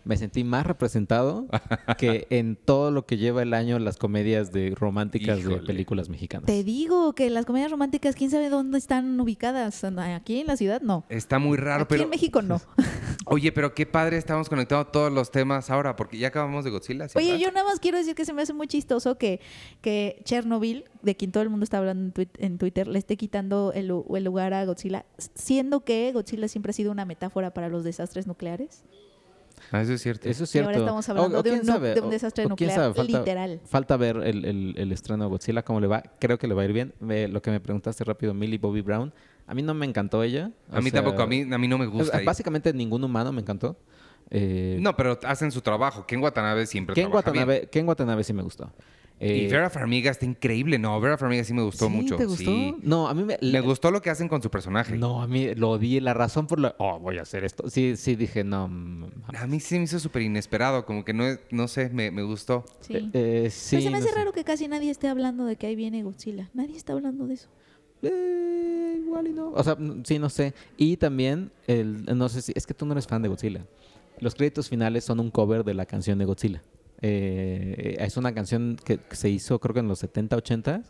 S1: me sentí más representado que en todo lo que lleva el año las comedias de románticas
S2: Híjole.
S1: de películas mexicanas.
S3: Te digo que las comedias románticas, quién sabe dónde están ubicadas. Aquí en la ciudad, no.
S2: Está muy raro,
S3: Aquí
S2: pero...
S3: en México, no.
S2: Oye, pero qué padre estamos conectando todos los temas ahora, porque ya acabamos de Godzilla. ¿sí,
S3: Oye, yo nada más quiero decir que se me hace muy chistoso que, que Chernobyl, de quien todo el mundo está hablando en, Twitter, le esté quitando el lugar a Godzilla, siendo que Godzilla siempre ha sido una metáfora para los desastres nucleares.
S2: Ah, eso es cierto.
S1: Eso es
S3: Y
S1: cierto.
S3: ahora estamos hablando de
S1: quién
S3: un nu-
S1: sabe,
S3: de un
S1: o-
S3: desastre
S1: o quién
S3: nuclear,
S1: sabe, falta,
S3: literal.
S1: Falta ver el, el- el estreno de Godzilla, cómo le va. Creo que le va a ir bien. Me- lo que me preguntaste rápido, Millie Bobby Brown. A mí no me encantó ella.
S2: A
S1: o
S2: mí
S1: sea,
S2: tampoco, a mí, a mí no me gusta.
S1: es- Básicamente ningún humano me encantó. Eh,
S2: No, pero hacen su trabajo. Ken Watanabe siempre
S1: Ken
S2: trabaja bien.
S1: Watanabe, Ken Watanabe sí me gustó.
S2: Y
S1: Eh,
S2: Vera Farmiga está increíble. No, Vera Farmiga sí me gustó
S1: ¿sí
S2: mucho.
S1: ¿Te gustó?
S2: Sí.
S1: No, a mí me...
S2: Me gustó lo que hacen con su personaje.
S1: No, a mí lo odié. La razón por la... Oh, voy a hacer esto. Sí, sí dije, no... mm,
S2: A mí sí me hizo súper inesperado. Como que no, no sé, me, me gustó.
S3: Sí.
S1: eh, sí,
S3: Pero se me
S1: no
S3: hace
S1: sé.
S3: raro que casi nadie esté hablando de que ahí viene Godzilla. Nadie está hablando de eso.
S1: Eh, igual y no. O sea, mm, sí, no sé. Y también, el, no sé si... Es que tú no eres fan de Godzilla. Los créditos finales son un cover de la canción de Godzilla. Eh, es una canción que, que se hizo creo que en los 70, 80.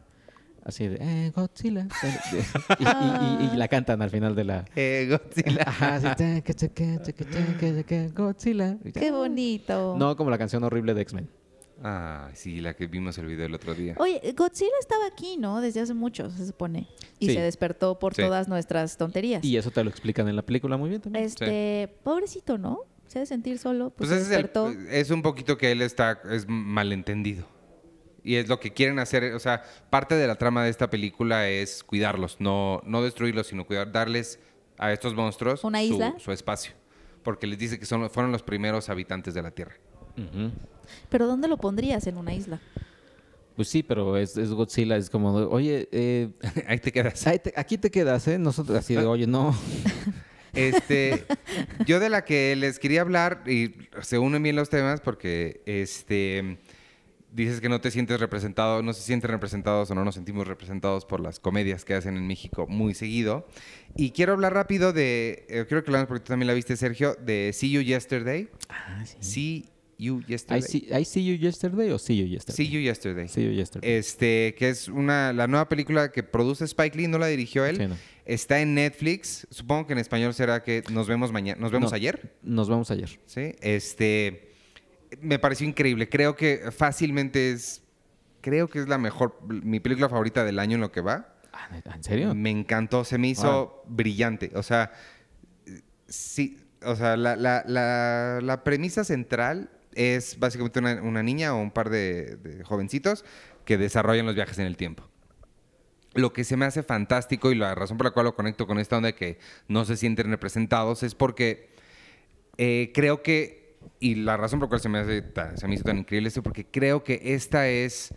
S1: Así de, eh, Godzilla. y, y- y- y la cantan al final de la...
S2: Eh, Godzilla.
S1: Ajá, así, "Taca, taca, taca, taca, taca, Godzilla.
S3: Qué bonito.
S1: No como la canción horrible de X-Men.
S2: Ah, sí, la que vimos el video el otro día.
S3: Oye, Godzilla estaba aquí, ¿no? Desde hace mucho, se supone. Y
S1: Sí.
S3: se despertó por
S2: Sí.
S3: todas nuestras tonterías.
S1: Y eso te lo explican en la película muy bien también.
S3: Este, pobrecito, ¿no? Se ha de sentir solo, pues,
S2: Pues
S3: se
S2: es, el- es un poquito que él está, es malentendido. Y es lo que quieren hacer, o sea, parte de la trama de esta película es cuidarlos, no, no destruirlos, sino cuidar, darles a estos monstruos
S3: ¿Una
S2: su,
S3: isla?
S2: su espacio. Porque les dice que son, fueron los primeros habitantes de la Tierra.
S3: Pero ¿dónde lo pondrías en una isla?
S1: Pues sí, pero es, es Godzilla, es como, oye, eh,
S2: Ahí te quedas.
S1: ahí te- aquí te quedas, ¿eh? Nosotros así de, oye, no.
S2: Este, yo de la que les quería hablar, y se unen bien los temas porque este, dices que no te sientes representado, no se sienten representados o no nos sentimos representados por las comedias que hacen en México muy seguido. Y quiero hablar rápido de, eh, creo que lo porque tú también la viste, Sergio, de See You Yesterday.
S1: Ah, sí.
S2: See You
S1: I
S2: Yesterday.
S1: see, I see you yesterday o see you yesterday?
S2: See You Yesterday.
S1: See you yesterday.
S2: Este, que es una, la nueva película que produce Spike Lee, no la dirigió él.
S1: Sí, no.
S2: Está en Netflix. Supongo que en español será que nos vemos mañana. ¿Nos vemos
S1: No,
S2: ayer?
S1: Nos vemos ayer.
S2: Sí, este me pareció increíble. Creo que fácilmente es creo que es la mejor mi película favorita del año en lo que va.
S1: Ah, ¿En serio?
S2: Me encantó, se me hizo brillante. O sea, sí, o sea, la, la- la- la premisa central es básicamente una, una niña o un par de, de jovencitos que desarrollan los viajes en el tiempo. Lo que se me hace fantástico y la razón por la cual lo conecto con esta onda de que no se sienten representados es porque eh, creo que, y la razón por la cual se me, hace ta- se me hizo tan increíble es porque creo que esta es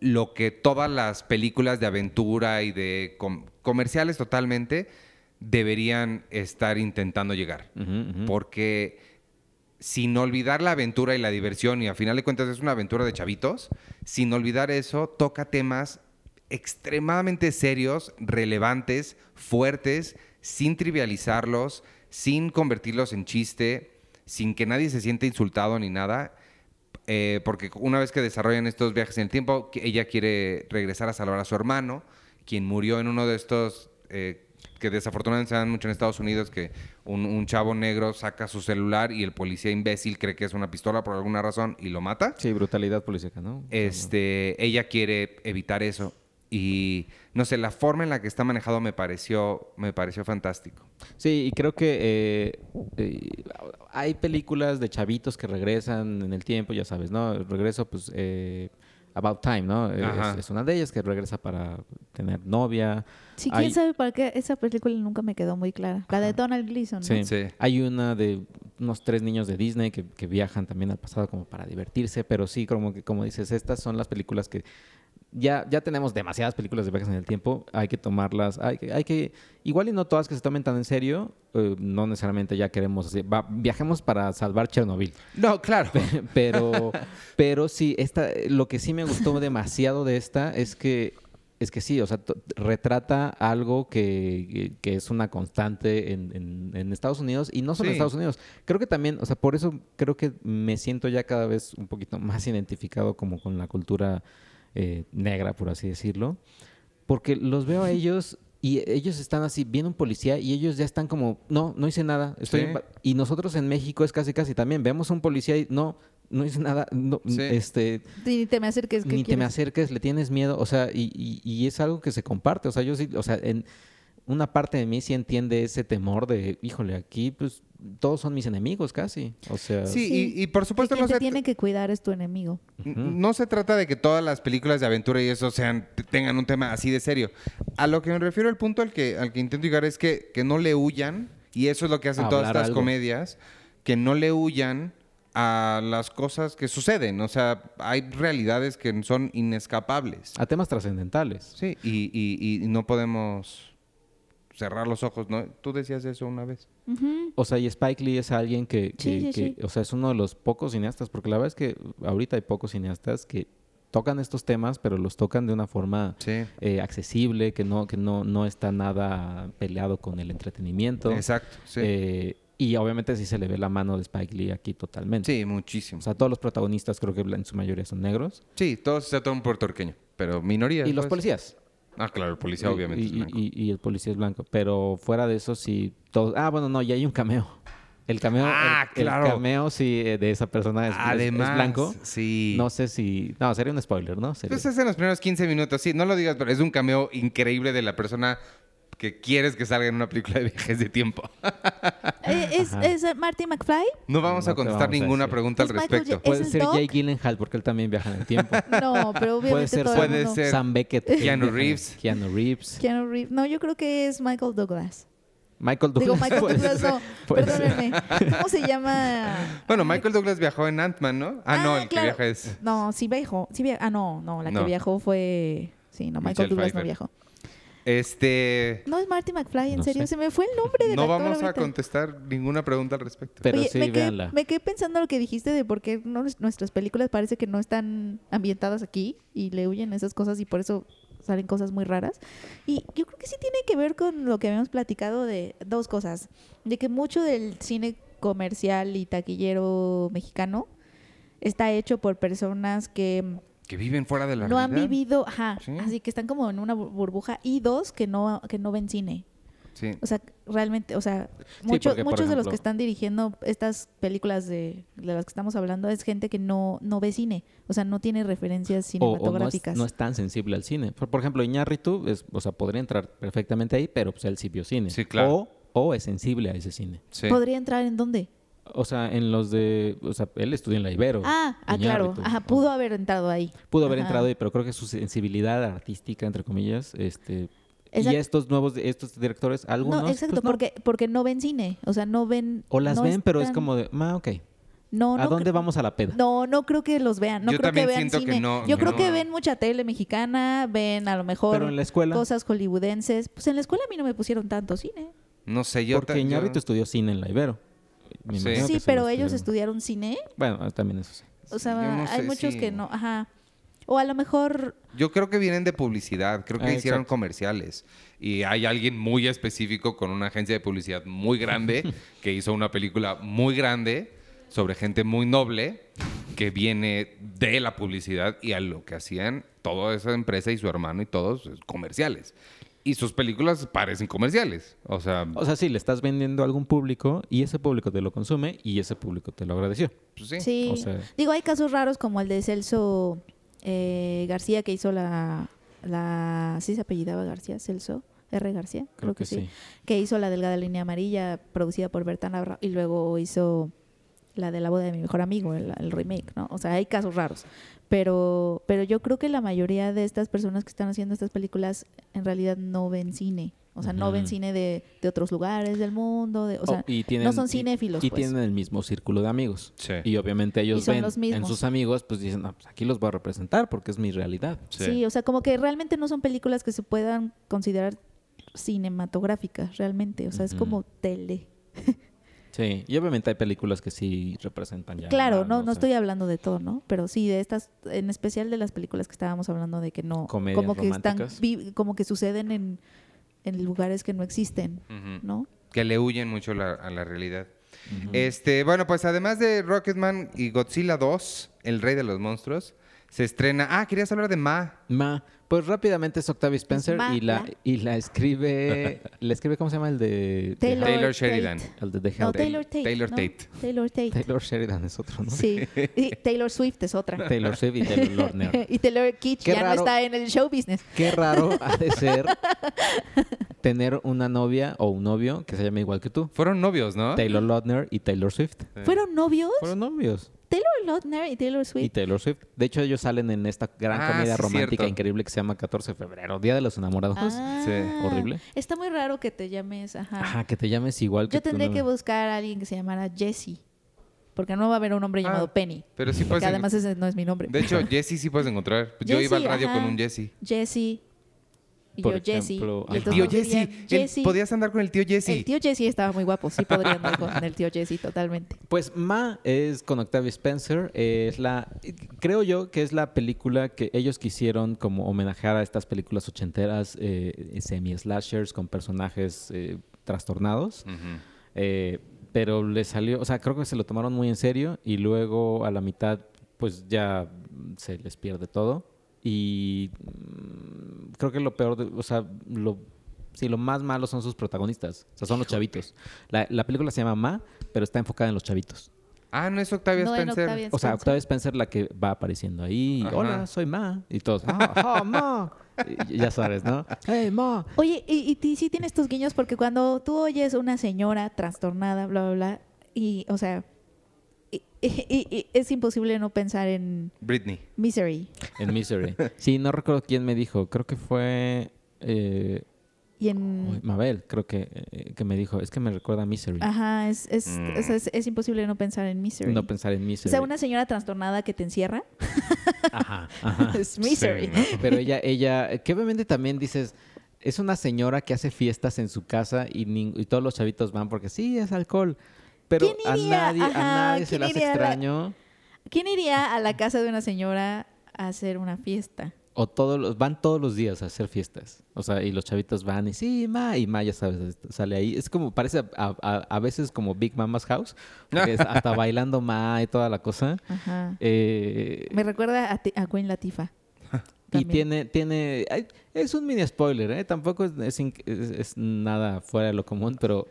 S2: lo que todas las películas de aventura y de com- comerciales totalmente deberían estar intentando llegar. Porque sin olvidar la aventura y la diversión, y a final de cuentas es una aventura de chavitos, sin olvidar eso, toca temas extremadamente serios, relevantes, fuertes, sin trivializarlos, sin convertirlos en chiste, sin que nadie se sienta insultado ni nada. Eh, porque una vez que desarrollan estos viajes en el tiempo, ella quiere regresar a salvar a su hermano, quien murió en uno de estos eh, que desafortunadamente se dan mucho en Estados Unidos, que un, un chavo negro saca su celular y el policía imbécil cree que es una pistola por alguna razón y lo mata.
S1: Sí, brutalidad policíaca, ¿no?
S2: Este, ella quiere evitar eso y no sé, la forma en la que está manejado me pareció, me pareció fantástico.
S1: Sí, y creo que eh, eh, hay películas de chavitos que regresan en el tiempo, ya sabes, ¿no? El regreso, pues, eh, About Time, ¿no? Es una de ellas que regresa para tener novia.
S3: Sí,
S1: Hay-
S3: quién sabe para qué esa película nunca me quedó muy clara. La de Donald Gleason, ¿no?
S1: Sí.
S2: Sí.
S1: Hay una de unos tres niños de Disney que, que viajan también al pasado como para divertirse, pero sí, como que como dices, estas son las películas que ya, ya tenemos demasiadas películas de viajes en el tiempo, hay que tomarlas, hay que, hay que igual y no todas que se tomen tan en serio, eh, no necesariamente ya queremos así, va, viajemos para salvar Chernobyl,
S2: No, claro.
S1: pero, pero sí, esta, lo que sí me gustó demasiado de esta es que, es que sí, o sea, retrata algo que, que es una constante en, en- en Estados Unidos y no solo en. Estados Unidos. Creo que también, o sea, por eso creo que me siento ya cada vez un poquito más identificado como con la cultura eh, negra, por así decirlo, porque los veo a ellos y ellos están así, viene un policía y ellos ya están como, no, no hice nada. Estoy
S2: Sí.
S1: en ba-". y nosotros en México es casi, casi también. Vemos a un policía y no, no hice nada. No,
S2: Sí.
S1: este,
S3: Ni te me acerques. ¿qué
S1: ni te me acerques, le tienes miedo. O sea, y, y- y es algo que se comparte. O sea, yo sí, o sea, en una parte de mí sí entiende ese temor de, híjole, aquí pues todos son mis enemigos casi. O sea,
S2: Sí,
S3: Sí.
S2: Y, y por
S3: Que
S2: supuesto
S3: quien
S2: no
S3: te
S2: se,
S3: tiene que cuidar es tu enemigo.
S2: no se trata de que todas las películas de aventura y eso sean tengan un tema así de serio. A lo que me refiero, el punto al que, al que intento llegar es que, que no le huyan, y eso es lo que hacen todas estas
S1: algo.
S2: comedias, que no le huyan a las cosas que suceden. O sea, hay realidades que son inescapables.
S1: a temas trascendentales.
S2: Sí, y, y- y no podemos cerrar los ojos, ¿no? Tú decías eso una vez.
S1: O sea, y Spike Lee es alguien que, que-
S3: Sí, sí,
S1: que-
S3: sí.
S1: o sea, es uno de los pocos cineastas, porque la verdad es que ahorita hay pocos cineastas que tocan estos temas, pero los tocan de una forma
S2: Sí.
S1: eh, accesible, que no, que no, no está nada peleado con el entretenimiento.
S2: Exacto, sí.
S1: Eh, y obviamente sí se le ve la mano de Spike Lee aquí totalmente.
S2: sí, muchísimo.
S1: O sea, todos los protagonistas creo que en su mayoría son negros.
S2: Sí, todos se un puertorriqueño, pero minoría.
S1: Y los
S2: pues.
S1: policías.
S2: Ah, claro, el policía
S1: Y-
S2: obviamente
S1: y,
S2: es blanco.
S1: y- y el policía es blanco. Pero fuera de eso, sí. Todos... Ah, bueno, no, y hay un cameo. El cameo,
S2: Ah,
S1: el- el,
S2: claro.
S1: cameo sí, eh, de esa persona es, es- es
S2: Además,
S1: blanco.
S2: sí.
S1: No sé si. No, sería un spoiler, ¿no? Sería-
S2: Pues es en los primeros 15 minutos, sí, no lo digas, pero es un cameo increíble de la persona que quieres que salga en una película de viajes de tiempo.
S3: Eh, ¿Es, es Marty McFly?
S2: No vamos
S1: No
S2: a
S1: te
S2: contestar
S1: vamos a
S2: ninguna
S1: decir.
S2: pregunta al
S3: Es Michael
S2: respecto.
S3: J-
S1: Puede
S3: ¿Es el
S1: ser
S3: Doc?
S1: Jake Gyllenhaal porque él también viaja en el tiempo.
S3: No, pero obviamente
S1: Puede ser
S3: todo
S2: Puede
S3: mundo-
S2: ser
S1: Sam Beckett.
S2: Keanu Reeves.
S1: Keanu Reeves.
S3: Keanu Reeves. No, yo creo que es Michael Douglas.
S1: Michael
S3: Digo,
S1: Douglas.
S3: Michael
S1: puede
S3: Douglas, no. Perdónenme. ¿Cómo se llama?
S2: Bueno, Michael Douglas viajó en Ant-Man, ¿no? Ah, no, el
S3: claro.
S2: que viaja es...
S3: No, sí viajó. Sí via- Ah, no, no. La
S2: No.
S3: que viajó fue... Sí, no, Michael
S2: Michelle
S3: Douglas
S2: Pfeiffer.
S3: no viajó.
S2: Este...
S3: No es Marty McFly, en
S1: No
S3: serio.
S1: sé.
S3: Se me fue el nombre del
S2: No vamos a contestar ninguna pregunta al respecto.
S1: Pero
S3: Oye,
S1: sí,
S3: me, quedé,
S1: véanla.
S3: me quedé pensando lo que dijiste de por qué no- nuestras películas parece que no están ambientadas aquí y le huyen esas cosas y por eso salen cosas muy raras. Y yo creo que sí tiene que ver con lo que habíamos platicado de dos cosas. De que mucho del cine comercial y taquillero mexicano está hecho por personas que
S2: Que viven fuera de la
S3: no han
S2: realidad.
S3: vivido, ajá,
S2: Sí.
S3: así que están como en una bur- burbuja y dos que no que no ven cine.
S2: Sí.
S3: O sea, realmente, o sea,
S1: porque, por
S3: muchos de los que están dirigiendo estas películas de, de las que estamos hablando es gente que no, no ve cine, o sea, no tiene referencias
S1: O, o no, es,
S3: cinematográficas.
S1: no es tan sensible al cine. Por, por ejemplo, Iñárritu, es, o sea, podría entrar perfectamente ahí, pero pues él sí vio cine.
S2: Sí, claro.
S1: O, o es sensible a ese cine.
S2: sí.
S3: ¿Podría entrar en dónde?
S1: O sea, en los de... O sea, él estudió en la Ibero.
S3: Ah, ah, claro, ajá, pudo haber entrado ahí.
S1: Pudo haber
S3: Ajá.
S1: entrado ahí, pero creo que su sensibilidad artística, entre comillas, este...
S3: Exacto.
S1: Y estos nuevos, estos directores, algunos...
S3: no, exacto,
S1: pues, no.
S3: porque porque no ven cine, o sea, no ven
S1: O las
S3: no
S1: ven, pero es como de, ah, ok.
S3: no,
S1: ¿A
S3: no
S1: dónde vamos a la peda?
S3: No, no creo que los vean. No
S2: Yo
S3: creo que vean
S2: siento que
S3: cine.
S2: no,
S3: Yo creo que ven mucha tele mexicana, ven a lo mejor
S1: Pero en la escuela...
S3: cosas hollywoodenses. Pues en la escuela a mí no me pusieron tanto cine.
S2: No sé, yo...
S1: Porque
S2: yo-
S1: Iñárritu estudió cine en la Ibero.
S2: Sí.
S3: Sí, pero
S1: lo
S3: ellos
S1: estudiaron.
S3: cine.
S1: Bueno, también eso sí.
S3: O sea,
S2: no
S3: hay
S2: sé
S3: muchos que no, ajá. O a lo mejor,
S2: Yo creo que vienen de publicidad, creo que
S1: Ah,
S2: hicieron
S1: exacto.
S2: comerciales. Y hay alguien muy específico con una agencia de publicidad muy grande que hizo una película muy grande sobre gente muy noble que viene de la publicidad y a lo que hacían toda esa empresa y su hermano y todos es comerciales. Y sus películas parecen comerciales. O sea,
S1: O sea, sí, le estás vendiendo a algún público y ese público te lo consume y ese público te lo agradeció.
S2: pues sí.
S3: sí.
S1: o sea-
S3: Digo, hay casos raros como el de Celso eh, García que hizo la, la... ¿Sí se apellidaba García? Celso. R. García, creo, que, sí. Que hizo la delgada línea amarilla, producida por Bertana y luego hizo la de la boda de mi mejor amigo, el, el remake, ¿no? O sea, hay casos raros. Pero, pero yo creo que la mayoría de estas personas que están haciendo estas películas en realidad no ven cine. O sea, no ven cine de, de otros lugares del mundo. De, o sea,
S1: Oh, y tienen-
S3: no son
S1: y-
S3: cinéfilos.
S1: Y,
S3: pues.
S1: tienen el mismo círculo de amigos.
S2: Sí.
S1: Y obviamente ellos
S3: Y son
S1: ven
S3: los
S1: en
S3: mismos.
S1: sus amigos, pues dicen, no, pues aquí los voy a representar porque es mi realidad.
S3: Sí. o sea, como que realmente no son películas que se puedan considerar cinematográficas, realmente. O sea, es como tele.
S1: Sí, y obviamente hay películas que sí representan ya.
S3: claro, no, no estoy hablando de todo, ¿no? Pero sí, de estas, en especial de las películas que estábamos hablando de que no,
S1: Comedias
S3: como que están,
S1: románticas.
S3: como que suceden en, en lugares que no existen. ¿no?
S2: Que le huyen mucho la- a la realidad. Este, bueno, pues además de Rocketman y Godzilla 2, El Rey de los Monstruos, se estrena. Ah, querías hablar de Ma.
S1: Ma, pues rápidamente es Octavia Spencer
S3: Ma,
S1: y la
S3: la.
S1: y la escribe, la escribe ¿cómo se llama el de
S3: Taylor,
S2: Taylor
S3: Tate.
S2: Sheridan.
S1: el de The
S3: No? Taylor Tate.
S2: Taylor
S3: ¿no?
S2: Tate.
S3: Taylor Tate.
S1: Taylor Sheridan es otro, ¿no?
S3: Sí. Y Taylor Swift es otra.
S1: Taylor Swift y Taylor Lautner.
S3: y Taylor Kitsch
S1: Qué
S3: ya
S1: raro.
S3: no está en el show business.
S1: Qué raro ha de ser tener una novia o un novio que se llame igual que tú.
S2: Fueron novios, ¿no?
S1: Taylor Lautner y Taylor Swift.
S3: ¿Fueron novios?
S1: Fueron novios.
S3: Taylor Lautner y Taylor
S1: Y
S3: Swift.
S1: Taylor Swift. De hecho, ellos salen en esta gran
S2: Ah,
S1: comedia
S2: sí,
S1: romántica
S2: cierto.
S1: increíble que se llama 14 de febrero, Día de los Enamorados.
S3: Ah,
S2: Sí.
S1: Horrible.
S3: Está muy raro que te llames, ajá.
S1: Ajá, que te llames igual que
S3: Yo
S1: tu
S3: tendría que buscar a alguien que se llamara Jesse. Porque no va a haber un hombre
S2: Ah,
S3: llamado Penny.
S2: Pero sí
S3: Porque
S2: puedes. en-
S3: además ese no es mi nombre.
S2: De hecho, Jesse sí puedes encontrar. Yo iba al radio
S3: ajá.
S2: con un Jesse.
S3: Jesse. Y
S1: Por
S3: yo Jesse. Y
S2: tío Jesse. podías andar con el tío Jesse.
S3: El tío Jesse estaba muy guapo. Sí podría andar con el tío Jesse totalmente.
S1: Pues Ma es con Octavia Spencer. Es la, creo yo que es la película que ellos quisieron como homenajear a estas películas ochenteras eh, semi-slashers con personajes eh, trastornados. Eh, pero le salió, o sea, creo que se lo tomaron muy en serio y luego a la mitad pues ya se les pierde todo. Y mm, creo que lo peor, de- o sea, lo, sí, lo más malo son sus protagonistas, o sea, son los chavitos. La, la película se llama Ma, pero está enfocada en los chavitos.
S2: Ah, no es Octavia
S3: No en
S2: Spencer.
S3: Octavia
S1: O sea. Octavia Spencer la que va apareciendo ahí.
S2: Ajá.
S1: Hola, soy Ma. Y todos, ah, ah, Ma. Y ya sabes, ¿no? Hey, Ma.
S3: Oye, y, sí tienes tus guiños porque cuando tú oyes una señora trastornada, bla, bla, bla, y, o sea, y- y- es imposible no pensar en
S2: Britney.
S3: Misery.
S1: En Misery. Sí, no recuerdo quién me dijo. Creo que fue eh,
S3: Y en...
S1: Mabel, creo que, eh, que me dijo. Es que me recuerda a Misery.
S3: Ajá, es, es,
S2: Mm.
S3: o sea, es, es imposible no pensar en Misery.
S1: No pensar en
S3: o
S1: Misery.
S3: sea, una señora trastornada que te encierra
S1: Ajá, ajá.
S3: es Misery.
S2: Sí, ¿no?
S1: Pero ella, ella, que obviamente también dices, es una señora que hace fiestas en su casa y, y todos los chavitos van porque sí, es alcohol. Pero
S3: ¿Quién
S1: a nadie, a nadie se
S3: ¿quién
S1: le hace
S3: iría a la-
S1: extraño.
S3: ¿Quién iría a la casa de una señora a hacer una fiesta?
S1: O todos los, van todos los días a hacer fiestas. O sea, y los chavitos van y sí, ma, y ma, ya sabes, sale ahí. Es como, parece a, a- a veces como Big Mama's House, porque es hasta bailando ma y toda la cosa.
S3: Ajá.
S1: Eh,
S3: Me recuerda a, ti- a Queen Latifah.
S1: y tiene, tiene, es un mini spoiler, ¿eh? Tampoco es, es- es nada fuera de lo común, pero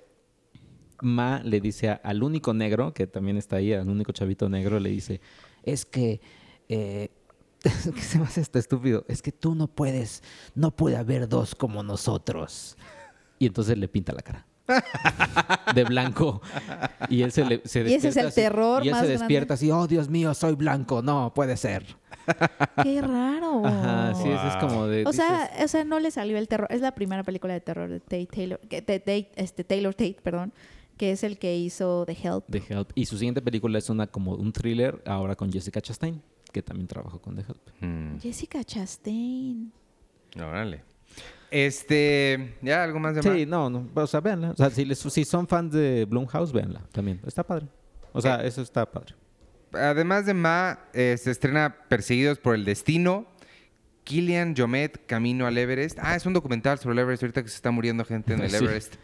S1: Ma le dice a- al único negro, que también está ahí, al único chavito negro, le dice, es que, eh, que se me hace hasta estúpido, es que tú no puedes, no puede haber dos como nosotros. Y entonces le pinta la cara. De blanco. Y él se, le, se
S3: Y ese es
S1: despierta
S3: el
S1: así-
S3: terror
S1: Y él
S3: más
S1: se
S3: grande.
S1: despierta así, oh Dios mío, soy blanco, no puede ser.
S3: ¡Qué raro!
S1: Ajá, sí, es como de...
S3: O sea, o sea, no le salió el terror. Es la primera película de terror de Tate Taylor, de este, Taylor Tate, perdón, que es el que hizo The Help.
S1: The Help. Y su siguiente película es una como un thriller ahora con Jessica Chastain, que también trabajó con The Help.
S2: Mm,
S3: Jessica Chastain.
S2: órale. Este, ¿ya algo más de
S1: Sí, no, no, o sea, véanla. O sea, si, les- si son fans de Blumhouse, véanla también. Está padre. O sea, eso está padre.
S2: Además de Ma, eh, se estrena Perseguidos por el Destino. Killian Jomet, Camino al Everest. Ah, es un documental sobre el Everest, ahorita que se está muriendo gente en el
S1: Sí.
S2: Everest.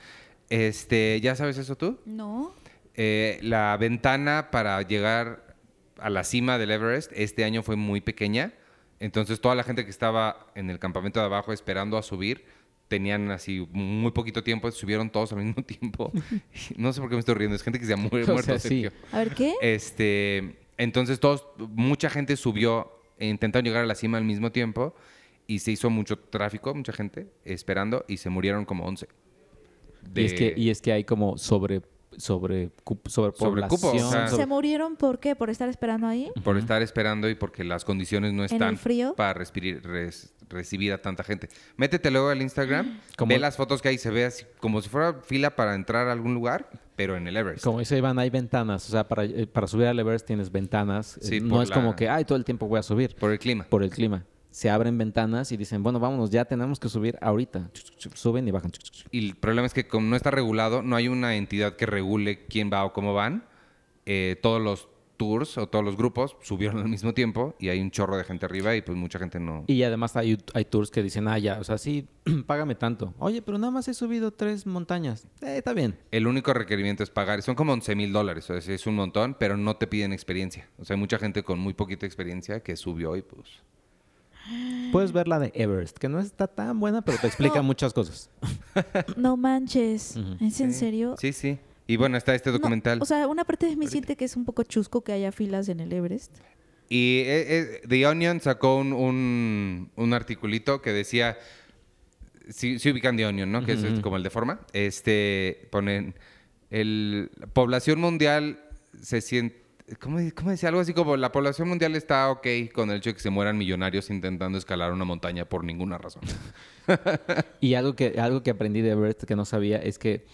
S2: Este, ¿ya sabes eso tú?
S3: No.
S2: Eh, la ventana para llegar a la cima del Everest este año fue muy pequeña. Entonces toda la gente que estaba en el campamento de abajo esperando a subir tenían así muy poquito tiempo, subieron todos al mismo tiempo. no sé por qué me estoy riendo, es gente que se ha mu-
S1: O sea,
S2: muerto.
S1: sí.
S3: A ver, ¿qué?
S2: Este, entonces todos, mucha gente subió, e intentaron llegar a la cima al mismo tiempo y se hizo mucho tráfico, mucha gente esperando y se murieron como 11.
S1: Y, es
S2: De-
S1: que, y es que hay como sobre, sobre, sobrepoblación.
S2: Sobrecupo, o sea,
S1: sobre-
S3: ¿Se murieron por qué? ¿Por estar esperando ahí?
S2: por estar esperando y porque las condiciones no
S3: el
S2: están
S3: frío?
S2: para respirir- res- recibir a tanta gente. Métete luego al Instagram,
S1: Como-
S2: ve las fotos que hay, se ve así como si fuera fila para entrar a algún lugar, pero en el Everest.
S1: Como dice Iván, hay ventanas. O sea, para, eh, para subir al Everest tienes ventanas.
S2: Sí,
S1: Eh, no es
S2: la-
S1: como que, ay, todo el tiempo voy a subir.
S2: Por el clima.
S1: Por el clima. Se abren ventanas y dicen, bueno, vámonos, ya tenemos que subir ahorita. Suben y bajan.
S2: Y el problema es que como no está regulado, no hay una entidad que regule quién va o cómo van. Eh, todos los tours o todos los grupos subieron al mismo tiempo y hay un chorro de gente arriba y pues mucha gente no...
S1: Y además hay, hay tours que dicen, ah, ya, o sea, sí, págame tanto. Oye, pero nada más he subido tres montañas. Eh, está bien.
S2: El único requerimiento es pagar. Son como 11 mil dólares. O sea, es un montón, pero no te piden experiencia. O sea, hay mucha gente con muy poquita experiencia que subió y pues...
S1: Puedes ver la de Everest, que no está tan buena, pero te explica
S3: No.
S1: muchas cosas.
S3: No manches. ¿Es en
S2: Sí.
S3: serio?
S2: Sí, sí. Y bueno, está este
S3: No,
S2: documental.
S3: o sea, una parte de mí siente que es un poco chusco que haya filas en el Everest.
S2: Y eh, eh, The Onion sacó un, un, un articulito que decía, si ubican The Onion, ¿no? Que es como el de forma. Este, ponen, el, la población mundial se siente, ¿cómo, cómo decía? Algo así como, la población mundial está ok con el hecho de que se mueran millonarios intentando escalar una montaña por ninguna razón.
S1: Y algo que, algo que aprendí de Everest que no sabía es que,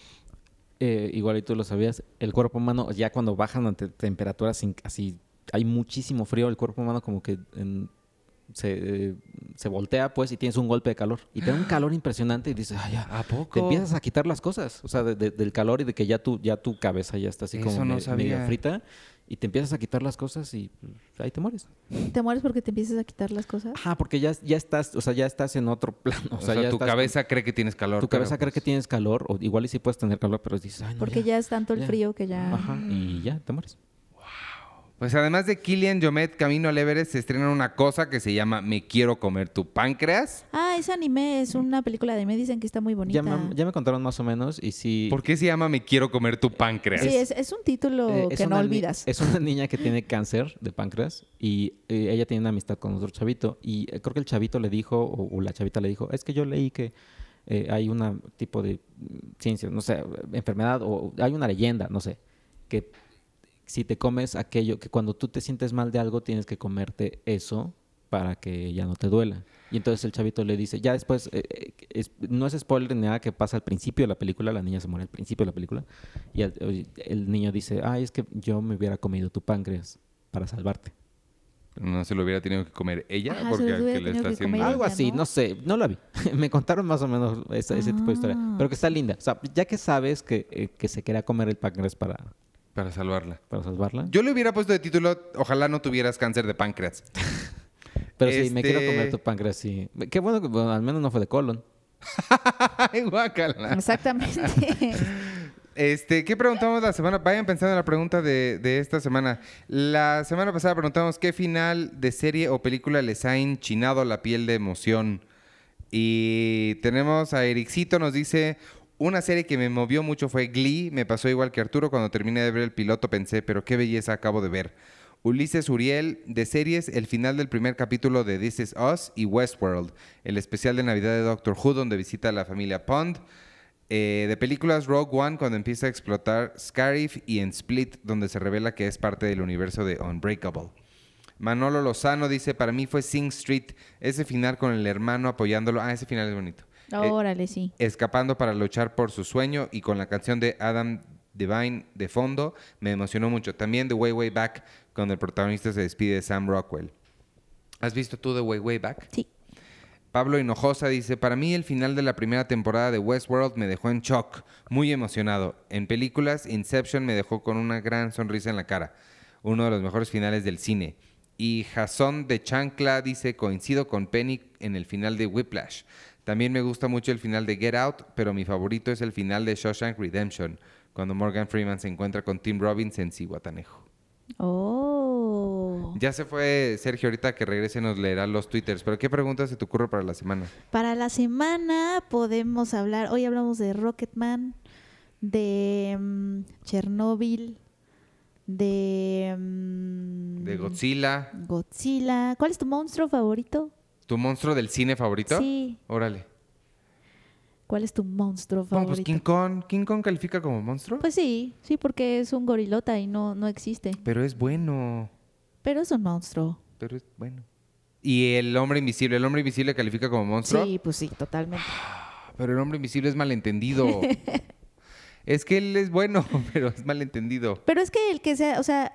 S1: eh, igual y tú lo sabías, el cuerpo humano, ya cuando bajan ante temperaturas así, hay muchísimo frío, el cuerpo humano como que en- se, eh, se voltea pues y tienes un golpe de calor. Y te da un calor impresionante y dices, ay, ya.
S2: ¿A poco?
S1: Te empiezas a quitar las cosas, o sea, de- de- del calor y de que ya tu, ya tu cabeza ya está así
S2: Eso
S1: como
S2: no
S1: me- medio frita. Y te empiezas a quitar las cosas y pues, ahí te mueres.
S3: ¿Te mueres porque te empiezas a quitar las cosas?
S1: Ajá, porque ya, ya estás, o sea, ya estás en otro plano. O
S2: O
S1: sea,
S2: sea,
S1: ya
S2: tu
S1: estás-
S2: cabeza cree que tienes calor.
S1: tu cabeza cree que
S2: pues,
S1: tienes calor, o igual y sí puedes tener calor, pero dices, ay, no,
S3: Porque ya es tanto el
S1: ya.
S3: frío que ya...
S1: Ajá, y ya, te mueres.
S2: Pues además de Killian Jomet, Camino al Everest, se estrena una cosa que se llama Me quiero comer tu páncreas.
S3: Ah, ese anime es una película de me dicen que está muy bonita.
S1: Ya me, ya me contaron más o menos y sí...
S2: ¿Por qué se llama Me quiero comer tu páncreas?
S3: Sí, es, es un título
S1: eh, es
S3: que no olvidas.
S1: Es una niña que tiene cáncer de páncreas y eh, ella tiene una amistad con otro chavito y eh, creo que el chavito le dijo, o, o la chavita le dijo, es que yo leí que eh, hay un tipo de mm, ciencia, no sé, enfermedad o hay una leyenda, no sé, que si te comes aquello, que cuando tú te sientes mal de algo tienes que comerte eso para que ya no te duela. Y entonces el chavito le dice, ya después, eh, eh, es- no es spoiler ni nada que pasa al principio de la película, la niña se muere al principio de la película, y el, el niño dice, ay, es que yo me hubiera comido tu páncreas para salvarte.
S2: No se lo hubiera tenido que comer ella
S3: Ajá,
S2: porque que le está
S3: que
S2: haciendo...
S1: Algo así,
S3: ¿no?
S1: ¿no? sé, no la vi. me contaron más o menos esa- ese tipo de historia,
S3: Ah.
S1: pero que está linda. O sea, ya que sabes que, eh, que se quería comer el páncreas para,
S2: Para salvarla.
S1: para salvarla.
S2: Yo le hubiera puesto de título, ojalá no tuvieras cáncer de páncreas.
S1: pero sí, me quiero
S2: este-
S1: comer tu páncreas, sí. Qué bueno que bueno, al menos no fue de colon.
S2: Ay, guácala.
S3: Exactamente.
S2: Este, ¿qué preguntamos la semana? Vayan pensando en la pregunta de, de esta semana. La semana pasada preguntamos qué final de serie o película les ha enchinado la piel de emoción. Y tenemos a Ericito, nos dice, una serie que me movió mucho fue Glee. Me pasó igual que Arturo, cuando terminé de ver el piloto pensé, pero qué belleza acabo de ver. Ulises Uriel, de series, el final del primer capítulo de This Is Us y Westworld, el especial de Navidad de Doctor Who, donde visita a la familia Pond. Eh, de películas Rogue One cuando empieza a explotar Scarif y en Split donde se revela que es parte del universo de Unbreakable. Manolo Lozano dice, para mí fue Sing Street, ese final con el hermano apoyándolo. Ah, ese final es bonito. Eh,
S3: Órale, sí.
S2: escapando para luchar por su sueño y con la canción de Adam Devine de fondo, me emocionó mucho. También The Way Way Back, cuando el protagonista se despide de Sam Rockwell. ¿Has visto tú The Way Way Back?
S3: Sí.
S2: Pablo Hinojosa dice, para mí el final de la primera temporada de Westworld me dejó en shock, muy emocionado. En películas, Inception me dejó con una gran sonrisa en la cara, uno de los mejores finales del cine. Y Jason de Chancla dice, coincido con Penny en el final de Whiplash. También me gusta mucho el final de Get Out, pero mi favorito es el final de Shawshank Redemption, cuando Morgan Freeman se encuentra con Tim Robbins en Cihuatanejo.
S3: Oh.
S2: Ya se fue Sergio, ahorita que regrese nos leerá los twitters, pero ¿qué preguntas se te ocurre para la semana?
S3: Para la semana podemos hablar, hoy hablamos de Rocketman, de mm, Chernobyl, de, mm,
S2: De Godzilla,
S3: Godzilla. ¿Cuál es tu monstruo favorito?
S2: ¿Tu monstruo del cine favorito?
S3: Sí.
S2: Órale.
S3: ¿Cuál es tu monstruo
S2: Bueno,
S3: favorito?
S2: pues King Kong. ¿King Kong califica como monstruo?
S3: Pues sí, sí, porque es un gorilota y no, no existe.
S2: Pero es bueno.
S3: Pero es un monstruo.
S2: Pero es bueno. ¿Y el hombre invisible? ¿El hombre invisible califica como monstruo?
S3: Sí, pues sí, totalmente.
S2: Pero el hombre invisible es malentendido. es que él es bueno, pero es malentendido.
S3: Pero es que el que sea, o sea,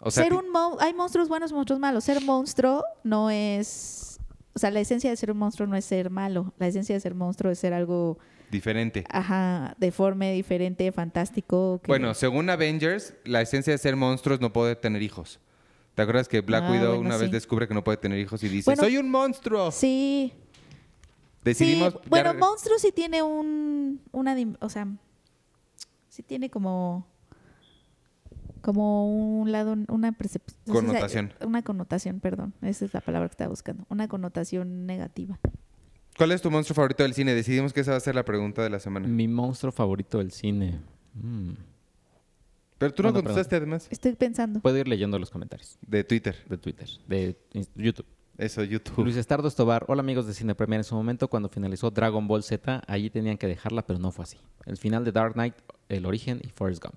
S2: O sea,
S3: ser un mon- hay monstruos buenos, monstruos malos. Ser monstruo no es, o sea, la esencia de ser un monstruo no es ser malo. La esencia de ser monstruo es ser algo,
S2: diferente.
S3: ajá, deforme, diferente, fantástico. que-
S2: Bueno, según Avengers, la esencia de ser monstruo es no poder tener hijos. ¿Te acuerdas que Black
S3: Ah,
S2: Widow
S3: bueno,
S2: una vez descubre que no puede tener hijos y dice,
S3: Bueno,
S2: soy un monstruo?
S3: sí,
S2: Decidimos...
S3: sí. Bueno, monstruo sí tiene un, una, o sea, sí tiene como, como un lado, una percepción.
S2: Connotación.
S3: una connotación, perdón. Esa es la palabra que estaba buscando. Una connotación negativa.
S2: ¿Cuál es tu monstruo favorito del cine? Decidimos que esa va a ser la pregunta de la semana.
S1: Mi monstruo favorito del cine. Mm.
S2: Pero tú no
S1: Bueno,
S2: contestaste además
S3: Estoy pensando.
S1: Puedo ir leyendo los comentarios
S2: de Twitter.
S1: de Twitter, de YouTube.
S2: Eso, YouTube.
S1: Luis Estardo Estobar, hola amigos de Cine Premier. En su momento, cuando finalizó Dragon Ball Z, allí tenían que dejarla, pero no fue así. El final de Dark Knight, El Origen y Forrest Gump.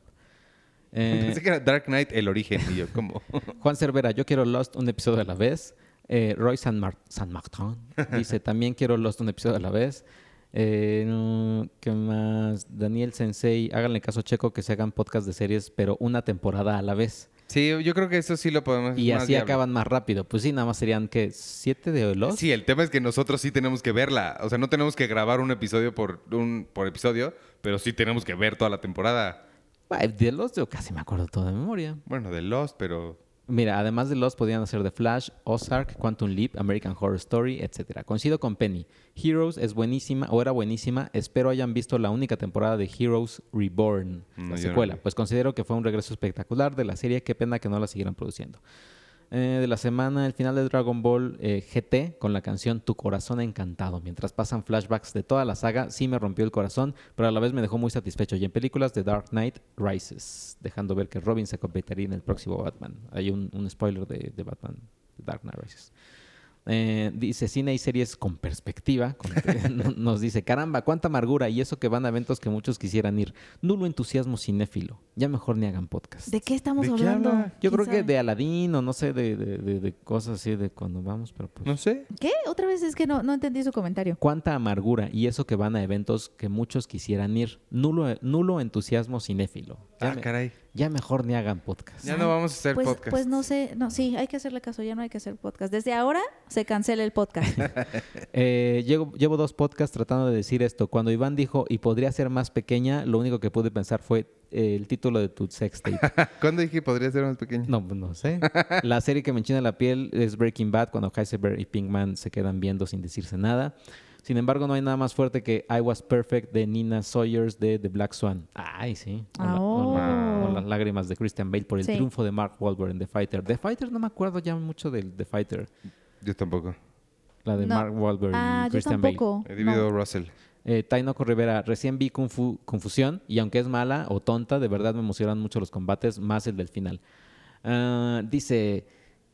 S1: Eh,
S2: Pensé que era Dark Knight, el origen. Y yo, ¿cómo?
S1: Juan Cervera, yo quiero Lost un episodio a la vez. Eh, Roy San, Mar- San Martin dice, también quiero Lost un episodio a la vez. Eh, no, ¿Qué más? Daniel Sensei, háganle caso Checo que se hagan podcast de series, pero una temporada a la vez.
S2: Sí, yo creo que eso sí lo podemos
S1: Y así acaban más rápido. Pues sí, nada más serían, ¿qué? ¿Siete de Lost?
S2: Sí, el tema es que nosotros sí tenemos que verla. O sea, no tenemos que grabar un episodio por, un, por episodio, pero sí tenemos que ver toda la temporada.
S1: De Lost yo casi me acuerdo todo de memoria.
S2: Bueno, de Lost, pero...
S1: Mira, además de Lost podían hacer The Flash, Ozark, Quantum Leap, American Horror Story, etc. Coincido con Penny. Heroes es buenísima o era buenísima. Espero hayan visto la única temporada de Heroes Reborn,
S2: No,
S1: la
S2: no
S1: secuela. Pues considero que fue un regreso espectacular de la serie. Qué pena que no la siguieran produciendo. Eh, de la semana, el final de Dragon Ball eh, GT con la canción Tu corazón encantado. Mientras pasan flashbacks de toda la saga, sí me rompió el corazón, pero a la vez me dejó muy satisfecho. Y en películas de Dark Knight Rises, dejando ver que Robin se convertiría en el próximo Batman. Hay un, un spoiler de, de Batman, de Dark Knight Rises. Eh, dice cine y series con perspectiva. con- nos dice, caramba, cuánta amargura y eso que van a eventos que muchos quisieran ir. Nulo entusiasmo cinéfilo. Ya mejor ni hagan podcast.
S3: ¿De qué estamos
S2: ¿De qué
S3: hablando?
S2: habla?
S1: Yo
S3: ¿Quién
S1: creo que de Aladdin o no sé, de, de- de- de cosas así de cuando vamos, pero pues...
S2: No sé.
S3: ¿Qué? Otra vez es que no, no entendí su comentario.
S1: Cuánta amargura y eso que van a eventos que muchos quisieran ir. Nulo, nulo entusiasmo cinéfilo. Ya,
S2: Ah,
S1: me-
S2: caray.
S1: ya mejor ni hagan podcast.
S2: Ya no vamos a hacer
S3: Pues,
S2: podcast.
S3: pues no sé, no, sí, hay que hacerle caso, ya no hay que hacer podcast. Desde ahora se cancela el podcast.
S1: Eh, llevo, llevo dos podcasts tratando de decir esto. Cuando Iván dijo y podría ser más pequeña, lo único que pude pensar fue eh, el título de tu sextape.
S2: ¿Cuándo dije podría ser más pequeño?
S1: No, pues no sé. La serie que me enchina la piel es Breaking Bad, cuando Heisenberg y Pinkman se quedan viendo sin decirse nada. Sin embargo, no hay nada más fuerte que I Was Perfect de Nina Sawyers de The Black Swan. Ay, sí. O, la- o la-
S3: Oh.
S1: o las lágrimas de Christian Bale por el
S3: Sí.
S1: triunfo de Mark Wahlberg en The Fighter. The Fighter no me acuerdo ya mucho del The Fighter.
S2: Yo tampoco.
S1: La de
S3: No.
S1: Mark Wahlberg
S3: ah,
S1: y
S3: yo
S1: Christian Bale.
S3: tampoco.
S2: He dividido
S3: no.
S2: Russell.
S1: Eh, Tainoco Rivera, recién vi Kung Fu- Confusión y aunque es mala o tonta, de verdad me emocionan mucho los combates, más el del final. Ah, dice,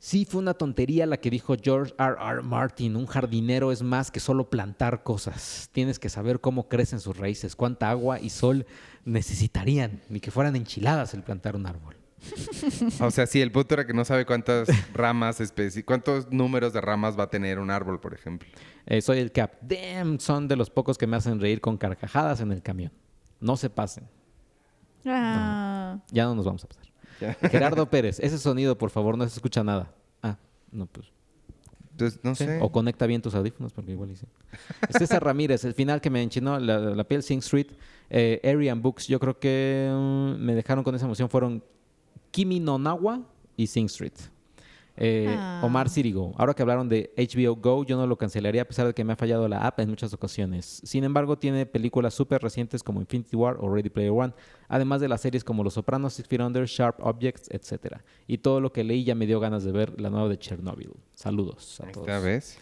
S1: sí fue una tontería la que dijo George R. R. Martin, un jardinero es más que solo plantar cosas. Tienes que saber cómo crecen sus raíces, cuánta agua y sol necesitarían, ni que fueran enchiladas el plantar un árbol.
S2: O sea, sí, el punto era que no sabe cuántas ramas cuántos números de ramas va a tener un árbol, por ejemplo.
S1: Eh, soy el Cap. Damn, son de los pocos que me hacen reír con carcajadas en el camión. No se pasen.
S3: Ah,
S1: Ya no nos vamos a pasar.
S2: Ya.
S1: Gerardo Pérez, ese sonido, por favor, no se escucha nada. Ah, no, pues.
S2: Entonces, no
S1: Sí,
S2: sé.
S1: O conecta bien tus audífonos, porque igual hice. César Ramírez, el final que me enchinó la, la piel, Sing Street, eh, Arian Books, yo creo que mm, me dejaron con esa emoción fueron Kimi no Nawa y Sing Street. Eh,
S3: Ah.
S1: Omar Sirigo, ahora que hablaron de HBO Go, yo no lo cancelaría a pesar de que me ha fallado la app en muchas ocasiones. Sin embargo, tiene películas súper recientes como Infinity War o Ready Player One, además de las series como Los Sopranos, Six Feet Under, Sharp Objects, etc. Y todo lo que leí ya me dio ganas de ver la nueva de Chernobyl. Saludos a todos.
S2: Esta vez.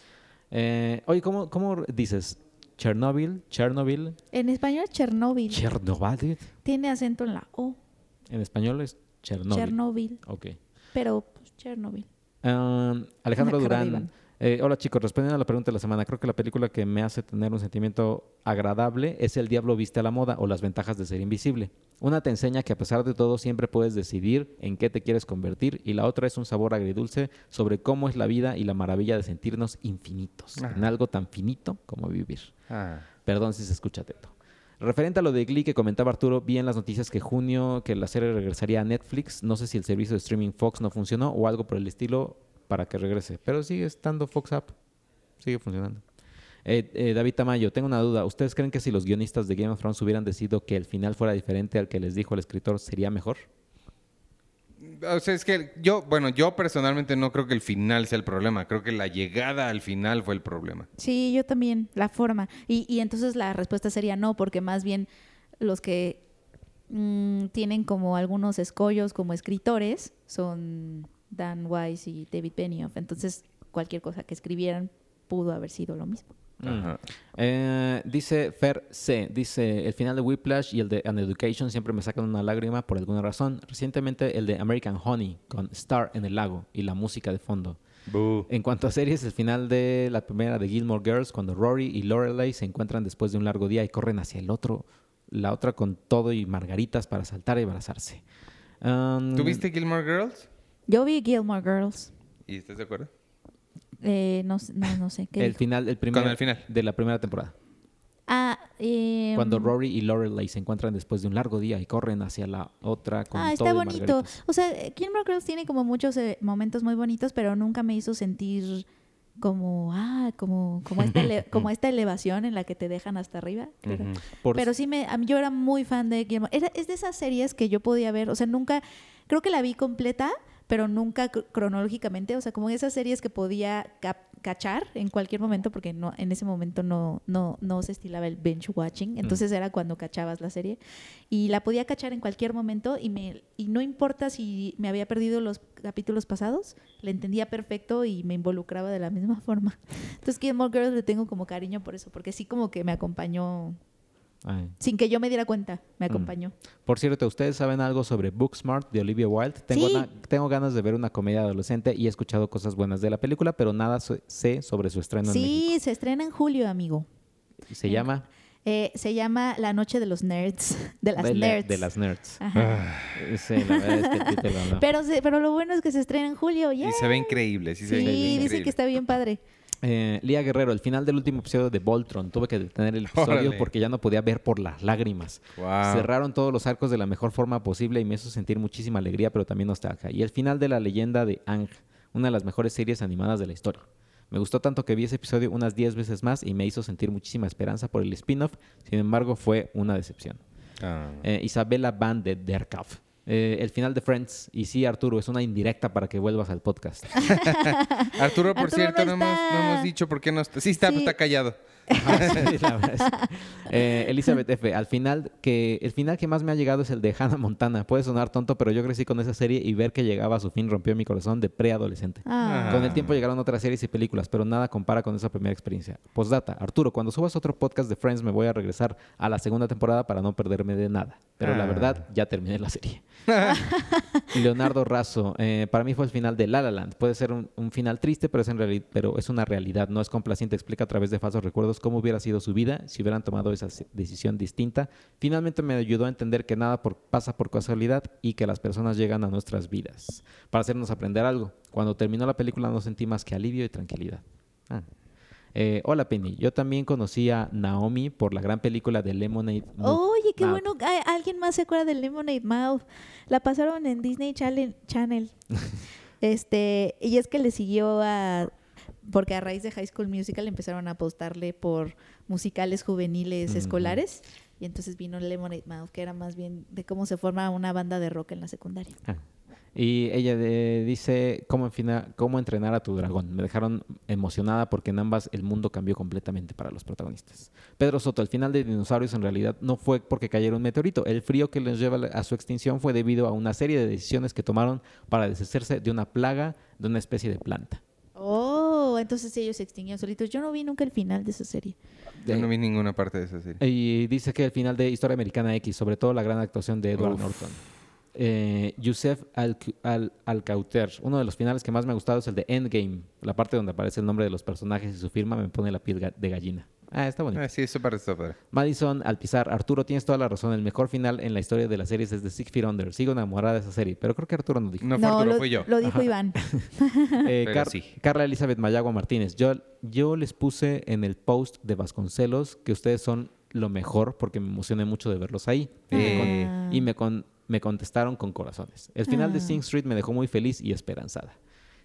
S1: Eh, oye, ¿cómo, ¿cómo dices? Chernobyl, Chernobyl,
S3: En español, Chernobyl.
S1: Chernobyl.
S3: Tiene acento en la O.
S1: En español es Chernobyl.
S3: Chernobyl.
S1: ok.
S3: Pero, pues, Chernobyl.
S1: Um, Alejandro Durán. Eh, hola chicos, respondiendo a la pregunta de la semana, creo que la película que me hace tener un sentimiento agradable es El Diablo Viste a la Moda o Las Ventajas de Ser Invisible. Una te enseña que a pesar de todo siempre puedes decidir en qué te quieres convertir y la otra es un sabor agridulce sobre cómo es la vida y la maravilla de sentirnos infinitos, en
S2: Ah.
S1: algo tan finito como vivir.
S2: Ah.
S1: Perdón si se escucha teto. Referente a lo de Glee que comentaba Arturo, vi en las noticias que junio que la serie regresaría a Netflix. No sé si el servicio de streaming Fox no funcionó o algo por el estilo para que regrese. Pero sigue estando Fox App. Sigue funcionando. Eh, eh, David Tamayo, tengo una duda. ¿Ustedes creen que si los guionistas de Game of Thrones hubieran decidido que el final fuera diferente al que les dijo el escritor, sería mejor?
S2: O sea, es que yo, bueno, yo personalmente no creo que el final sea el problema. Creo que la llegada al final fue el problema.
S3: Sí, yo también, la forma. Y, y entonces la respuesta sería no, porque más bien los que mm, tienen como algunos escollos como escritores son Dan Wise y David Benioff. Entonces, cualquier cosa que escribieran pudo haber sido lo mismo.
S2: Ajá.
S1: Eh, dice Fer C. Dice, el final de Whiplash y el de An Education siempre me sacan una lágrima por alguna razón. Recientemente el de American Honey con Star en el lago y la música de fondo.
S2: Boo.
S1: En cuanto a series, el final de la primera de Gilmore Girls, cuando Rory y Lorelai se encuentran después de un largo día y corren hacia el otro, la otra con todo y margaritas para saltar y abrazarse. Um,
S2: ¿Tuviste Gilmore Girls?
S3: Yo vi Gilmore Girls.
S2: ¿Y estás de acuerdo?
S3: Eh, no, sé- no, no sé. ¿qué
S1: el
S3: dijo?
S1: final, el primer,
S2: Con el final.
S1: de la primera temporada.
S3: Ah, eh,
S1: Cuando Rory y Lorelai se encuentran después de un largo día y corren hacia la otra con
S3: Ah, está bonito. O sea, eh, Gilmore Girls tiene como muchos eh, momentos muy bonitos, pero nunca me hizo sentir como, ah, como, como, esta, ele- como esta elevación en la que te dejan hasta arriba. Pero,
S2: Ujú.
S1: Por-
S3: pero sí, me, a mí yo era muy fan de. Era, es de esas series que yo podía ver, o sea, nunca, creo que la vi completa, pero nunca cr- cronológicamente, o sea, como esas series que podía cachar en cualquier momento, porque no, en ese momento no, no, no se estilaba el bench watching, entonces era cuando cachabas la serie, y la podía cachar en cualquier momento, y, me, y no importa si me había perdido los capítulos pasados, la entendía perfecto y me involucraba de la misma forma. Entonces, Gilmore Girls le tengo como cariño por eso, porque sí como que me acompañó,
S1: Ay.
S3: sin que yo me diera cuenta, me
S1: Mm.
S3: acompañó.
S1: Por cierto, ¿ustedes saben algo sobre Booksmart de Olivia Wilde? Tengo,
S3: Sí.
S1: una- tengo ganas de ver una comedia adolescente y he escuchado cosas buenas de la película, pero nada so- sé sobre su estreno en
S3: Sí, se estrena en julio, amigo.
S1: Y Se llama
S3: Eh, se llama La Noche de los Nerds. De las
S1: de, la-
S3: Nerds.
S1: de las Nerds.
S3: Ajá.
S1: Sí, la verdad es que el título no.
S3: Pero, se- pero lo bueno es que se estrena en julio. ¡yay!
S2: Y se ve increíble. Sí, se
S3: Sí,
S2: ve
S3: dice
S2: increíble.
S3: que está bien padre.
S1: Eh, Lía Guerrero, el final del último episodio de Voltron. Tuve que detener el episodio
S2: Órale.
S1: porque ya no podía ver por las lágrimas.
S2: Wow.
S1: Cerraron todos los arcos de la mejor forma posible y me hizo sentir muchísima alegría, pero también nostalgia. Y el final de la leyenda de Ang, una de las mejores series animadas de la historia. Me gustó tanto que vi ese episodio unas 10 veces más y me hizo sentir muchísima esperanza por el spin-off. Sin embargo, fue una decepción.
S2: Ah.
S1: Eh, Isabela Van de Derkav. Eh, el final de Friends. Y sí, Arturo, es una indirecta para que vuelvas al podcast.
S2: Arturo, por
S3: Arturo
S2: cierto,
S3: no
S2: no, hemos, no
S3: está.
S2: hemos dicho por qué no está. Sí, está,
S3: Sí.
S2: está callado.
S1: Sí, la verdad es. Eh, Elizabeth F. Al final, que el final que más me ha llegado es el de Hannah Montana. Puede sonar tonto, pero yo crecí con esa serie y ver que llegaba a su fin rompió mi corazón de preadolescente.
S3: Ah.
S1: Con el tiempo llegaron otras series y películas, pero nada compara con esa primera experiencia. Postdata, Arturo, cuando subas otro podcast de Friends me voy a regresar a la segunda temporada para no perderme de nada. Pero la
S2: Ah.
S1: verdad, ya terminé la serie. Leonardo Razo, eh, para mí fue el final de La La Land. Puede ser un, un final triste, pero es, en pero es una realidad. No es complaciente. Explica a través de falsos recuerdos cómo hubiera sido su vida si hubieran tomado esa decisión distinta. Finalmente me ayudó a entender que nada por- pasa por casualidad y que las personas llegan a nuestras vidas para hacernos aprender algo. Cuando terminó la película no sentí más que alivio y tranquilidad. Ah. Eh, hola Penny, yo también conocí a Naomi por la gran película de Lemonade Mouth.
S3: Oye, qué
S1: Mouth.
S3: bueno. Alguien más se acuerda de Lemonade Mouth. La pasaron en Disney Channel. Channel. este, y es que le siguió a. porque a raíz de High School Musical empezaron a apostarle por musicales juveniles escolares. Y entonces vino Lemonade Mouth, que era más bien de cómo se forma una banda de rock en la secundaria.
S1: Ah. Y ella eh, dice cómo, enfina- cómo entrenar a tu dragón. Me dejaron emocionada porque en ambas el mundo cambió completamente para los protagonistas. Pedro Soto, el final de Dinosaurios en realidad no fue porque cayera un meteorito. El frío que les lleva a su extinción fue debido a una serie de decisiones que tomaron para deshacerse de una plaga de una especie de planta.
S3: Oh, entonces ellos se extinguieron solitos. Yo no vi nunca el final de esa serie.
S2: Yo no vi ninguna parte de esa serie.
S1: Y dice que el final de Historia Americana X, sobre todo la gran actuación de Edward
S2: Uf.
S1: Norton. Eh, Yusef Al- Al- Alcauter, uno de los finales que más me ha gustado es el de Endgame, la parte donde aparece el nombre de los personajes y su firma me pone la piel ga- de gallina. Ah, está bonito.
S2: Ah, sí, eso parece padre.
S1: Madison Alpizar, Arturo, tienes toda la razón, el mejor final en la historia de las series es de Six Feet Under. Sigo enamorada de esa serie, pero creo que Arturo no dijo.
S2: No, fue Arturo,
S3: lo,
S2: fui yo.
S3: lo dijo
S1: Ajá.
S3: Iván.
S1: Eh,
S2: Pero
S1: Car-
S2: sí.
S1: Carla Elizabeth Mayagua Martínez. Yo, yo les puse en el post de Vasconcelos que ustedes son lo mejor porque me emocioné mucho de verlos ahí. Y me con-
S3: Ah.
S1: y me, con- me contestaron con corazones. El final de
S3: Ah.
S1: Sing Street me dejó muy feliz y esperanzada.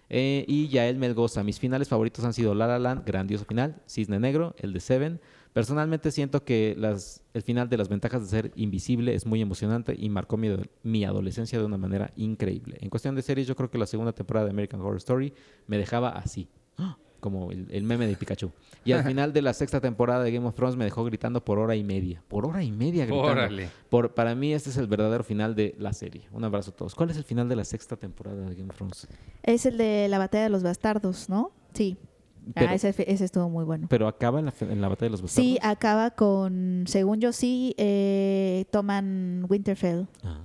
S1: Eh, y Yael Melgoza. Mis finales favoritos han sido La La Land, grandioso final, Cisne Negro, el de Seven. Personalmente siento que el final de Las Ventajas de Ser Invisible es muy emocionante y marcó mi, mi adolescencia de una manera increíble. En cuestión de series, yo creo que la segunda temporada de American Horror Story me dejaba así, ¡ah! Como el, el meme de Pikachu. Y al final de la sexta temporada de Game of Thrones me dejó gritando por hora y media. Por hora y media gritando.
S4: Órale.
S1: Por, para mí este es el verdadero final de la serie. Un abrazo a todos. ¿Cuál es el final de la sexta temporada de Game of Thrones?
S3: Es el de la batalla de los bastardos, ¿no? Sí.
S1: Pero,
S3: ah, ese, ese estuvo muy bueno.
S1: pero acaba en la, fe- en la batalla de los bastardos.
S3: Sí, acaba con, según yo sí, eh, toman Winterfell
S1: Ah.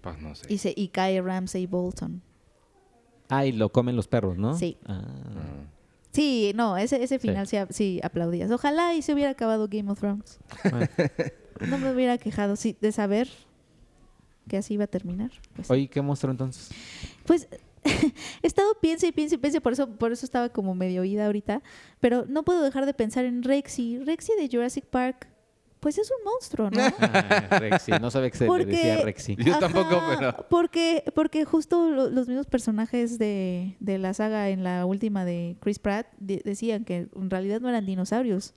S2: Pues no sé.
S3: y, se, y cae Ramsay Bolton.
S1: Ah, y lo comen los perros, ¿no?
S3: Sí.
S1: Ah.
S3: Sí, no, ese, ese final sí. sí aplaudías. Ojalá y se hubiera acabado Game of Thrones.
S1: Bueno.
S3: No me hubiera quejado sí, de saber que así iba a terminar. Pues,
S1: Oye, ¿qué monstruo entonces?
S3: pues he estado piense y piense y piense, por eso, por eso estaba como medio oída ahorita, pero no puedo dejar de pensar en Rexy. Rexy de Jurassic Park, pues es un monstruo, ¿no?
S1: Ah, Rexy. No sabía que se le decía
S3: Porque-
S1: Rexy.
S2: Yo tampoco, pero-
S3: Porque, porque justo lo- los mismos personajes de, de la saga en la última de Chris Pratt de- decían que en realidad no eran dinosaurios.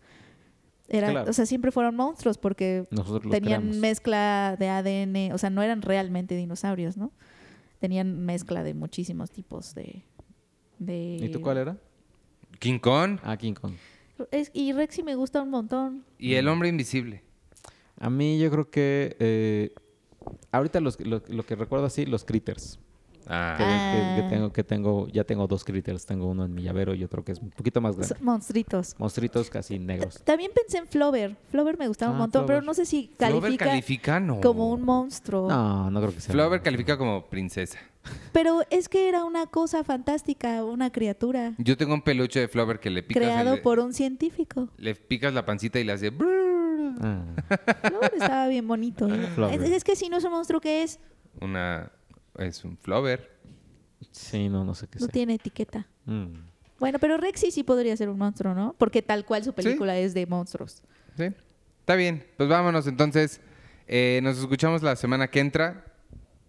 S3: Eran,
S1: Claro.
S3: O sea, siempre fueron monstruos porque tenían
S1: creamos.
S3: mezcla de ADN, o sea, no eran realmente dinosaurios, ¿no? Tenían mezcla de muchísimos tipos de... de...
S1: ¿Y tú cuál era?
S2: King Kong
S1: Ah, King Kong.
S3: Es- y Rexy me gusta un montón.
S2: y el hombre invisible.
S1: A mí yo creo que... eh, ahorita los, lo, lo que recuerdo así, los critters. Que,
S2: Ah.
S1: que- que
S3: Ah.
S1: tengo, que tengo, ya tengo dos critters. Tengo uno en mi llavero y otro que es un poquito más grande.
S3: Son monstruitos.
S1: Monstruitos casi negros.
S3: También pensé en Flover. Flover me gustaba un
S1: Ah,
S3: montón, pero
S1: Flover.
S3: no sé si
S2: Flover
S3: califica
S2: califica, no.
S3: como un monstruo.
S1: No, no creo que sea.
S2: Flower califica como princesa.
S3: Pero es que era una cosa fantástica, una criatura,
S2: Yo tengo un peluche de Flower que le picas,
S3: creado
S2: el-
S3: por un científico.
S2: le picas la pancita y le hace...
S1: Ah,
S3: estaba bien bonito. ¿eh? Es, es que si no es un monstruo, ¿qué es?
S2: Una... Es un Flower.
S1: sí, no, no sé qué
S3: No
S1: sea.
S3: tiene etiqueta.
S1: Mm.
S3: Bueno, pero Rexy sí podría ser un monstruo, ¿no? Porque tal cual su película es de monstruos.
S2: ¿Sí? Está bien. Pues vámonos entonces. Eh, nos escuchamos la semana que entra.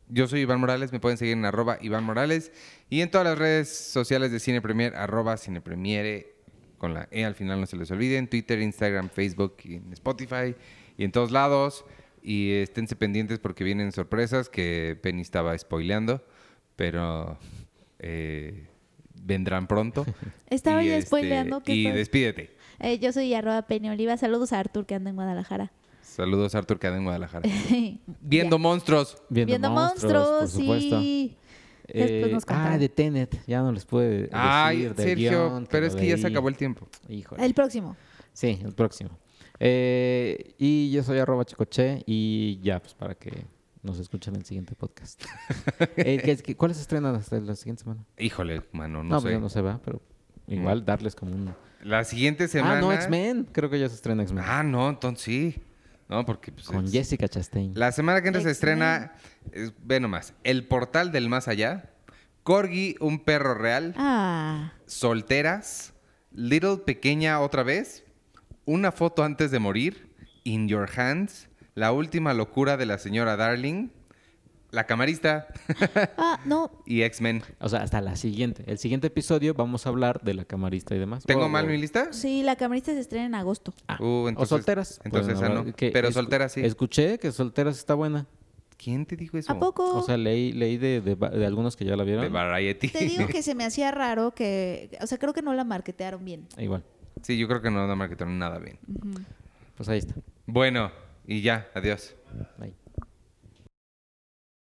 S2: Yo soy Iván Morales. Me pueden seguir en arroba Iván Morales. Y en todas las redes sociales de Cine Premier, arroba Cine Premiere. Con la E al final no se les olvide. En Twitter, Instagram, Facebook y en Spotify. Y en todos lados. Y esténse pendientes porque vienen sorpresas que Penny estaba spoileando. Pero eh, vendrán pronto.
S3: Estaba
S2: Y,
S3: ya
S2: este,
S3: spoileando. ¿qué
S2: Y despídete.
S3: Eh, yo soy arroba Penny Oliva. Saludos a Artur que anda en Guadalajara.
S2: Saludos, Artur, que anda en Guadalajara. Viendo
S3: Ya.
S2: monstruos.
S1: Viendo,
S3: Viendo
S1: monstruos,
S3: monstruos,
S1: por supuesto.
S3: sí. Después
S1: Eh,
S3: nos
S1: ah, de Tenet. Ya no les puede decir.
S2: Ay,
S1: del
S2: Sergio,
S1: guion,
S2: pero es que ya se acabó el tiempo.
S1: Híjole.
S3: El próximo.
S1: Sí, el próximo. Eh, y yo soy arroba chicoche y ya, pues para que nos escuchen en el siguiente podcast. Eh, ¿qué- qué- ¿Cuáles se estrenan hasta la siguiente semana?
S2: Híjole, mano, no,
S1: No,
S2: sé.
S1: pues no se va, pero igual darles como un...
S2: La siguiente semana.
S1: Ah, no, X-Men. Creo que ya se estrena X-Men.
S2: Ah, no, entonces sí. No, porque pues,
S1: Con
S2: es-
S1: Jessica Chastain.
S2: La semana que entra se estrena, es- ve nomás, El Portal del Más Allá, Corgi, un perro real,
S3: Ah.
S2: Solteras, Little Pequeña otra vez, Una foto antes de morir, In Your Hands, La última locura de la señora Darling, La Camarista
S3: Ah, no.
S2: y X-Men.
S1: O sea, hasta la siguiente. El siguiente episodio vamos a hablar de la camarista y demás.
S2: ¿Tengo mal mi lista?
S3: Sí, la camarista se estrena en agosto.
S1: Ah,
S2: Uh, entonces-
S1: o solteras.
S2: entonces no.
S1: que
S2: Pero solteras sí.
S1: Escuché que solteras está buena.
S2: ¿Quién te dijo eso?
S3: ¿A poco?
S1: O sea, leí, leí de, de va- de algunos que ya la vieron.
S2: De Variety.
S3: Te digo que se me hacía raro que, o sea, creo que no la marketearon bien.
S1: Igual.
S2: Sí, yo creo que no la marketaron nada bien.
S1: Pues ahí está.
S2: Bueno, y ya, adiós.
S1: Bye.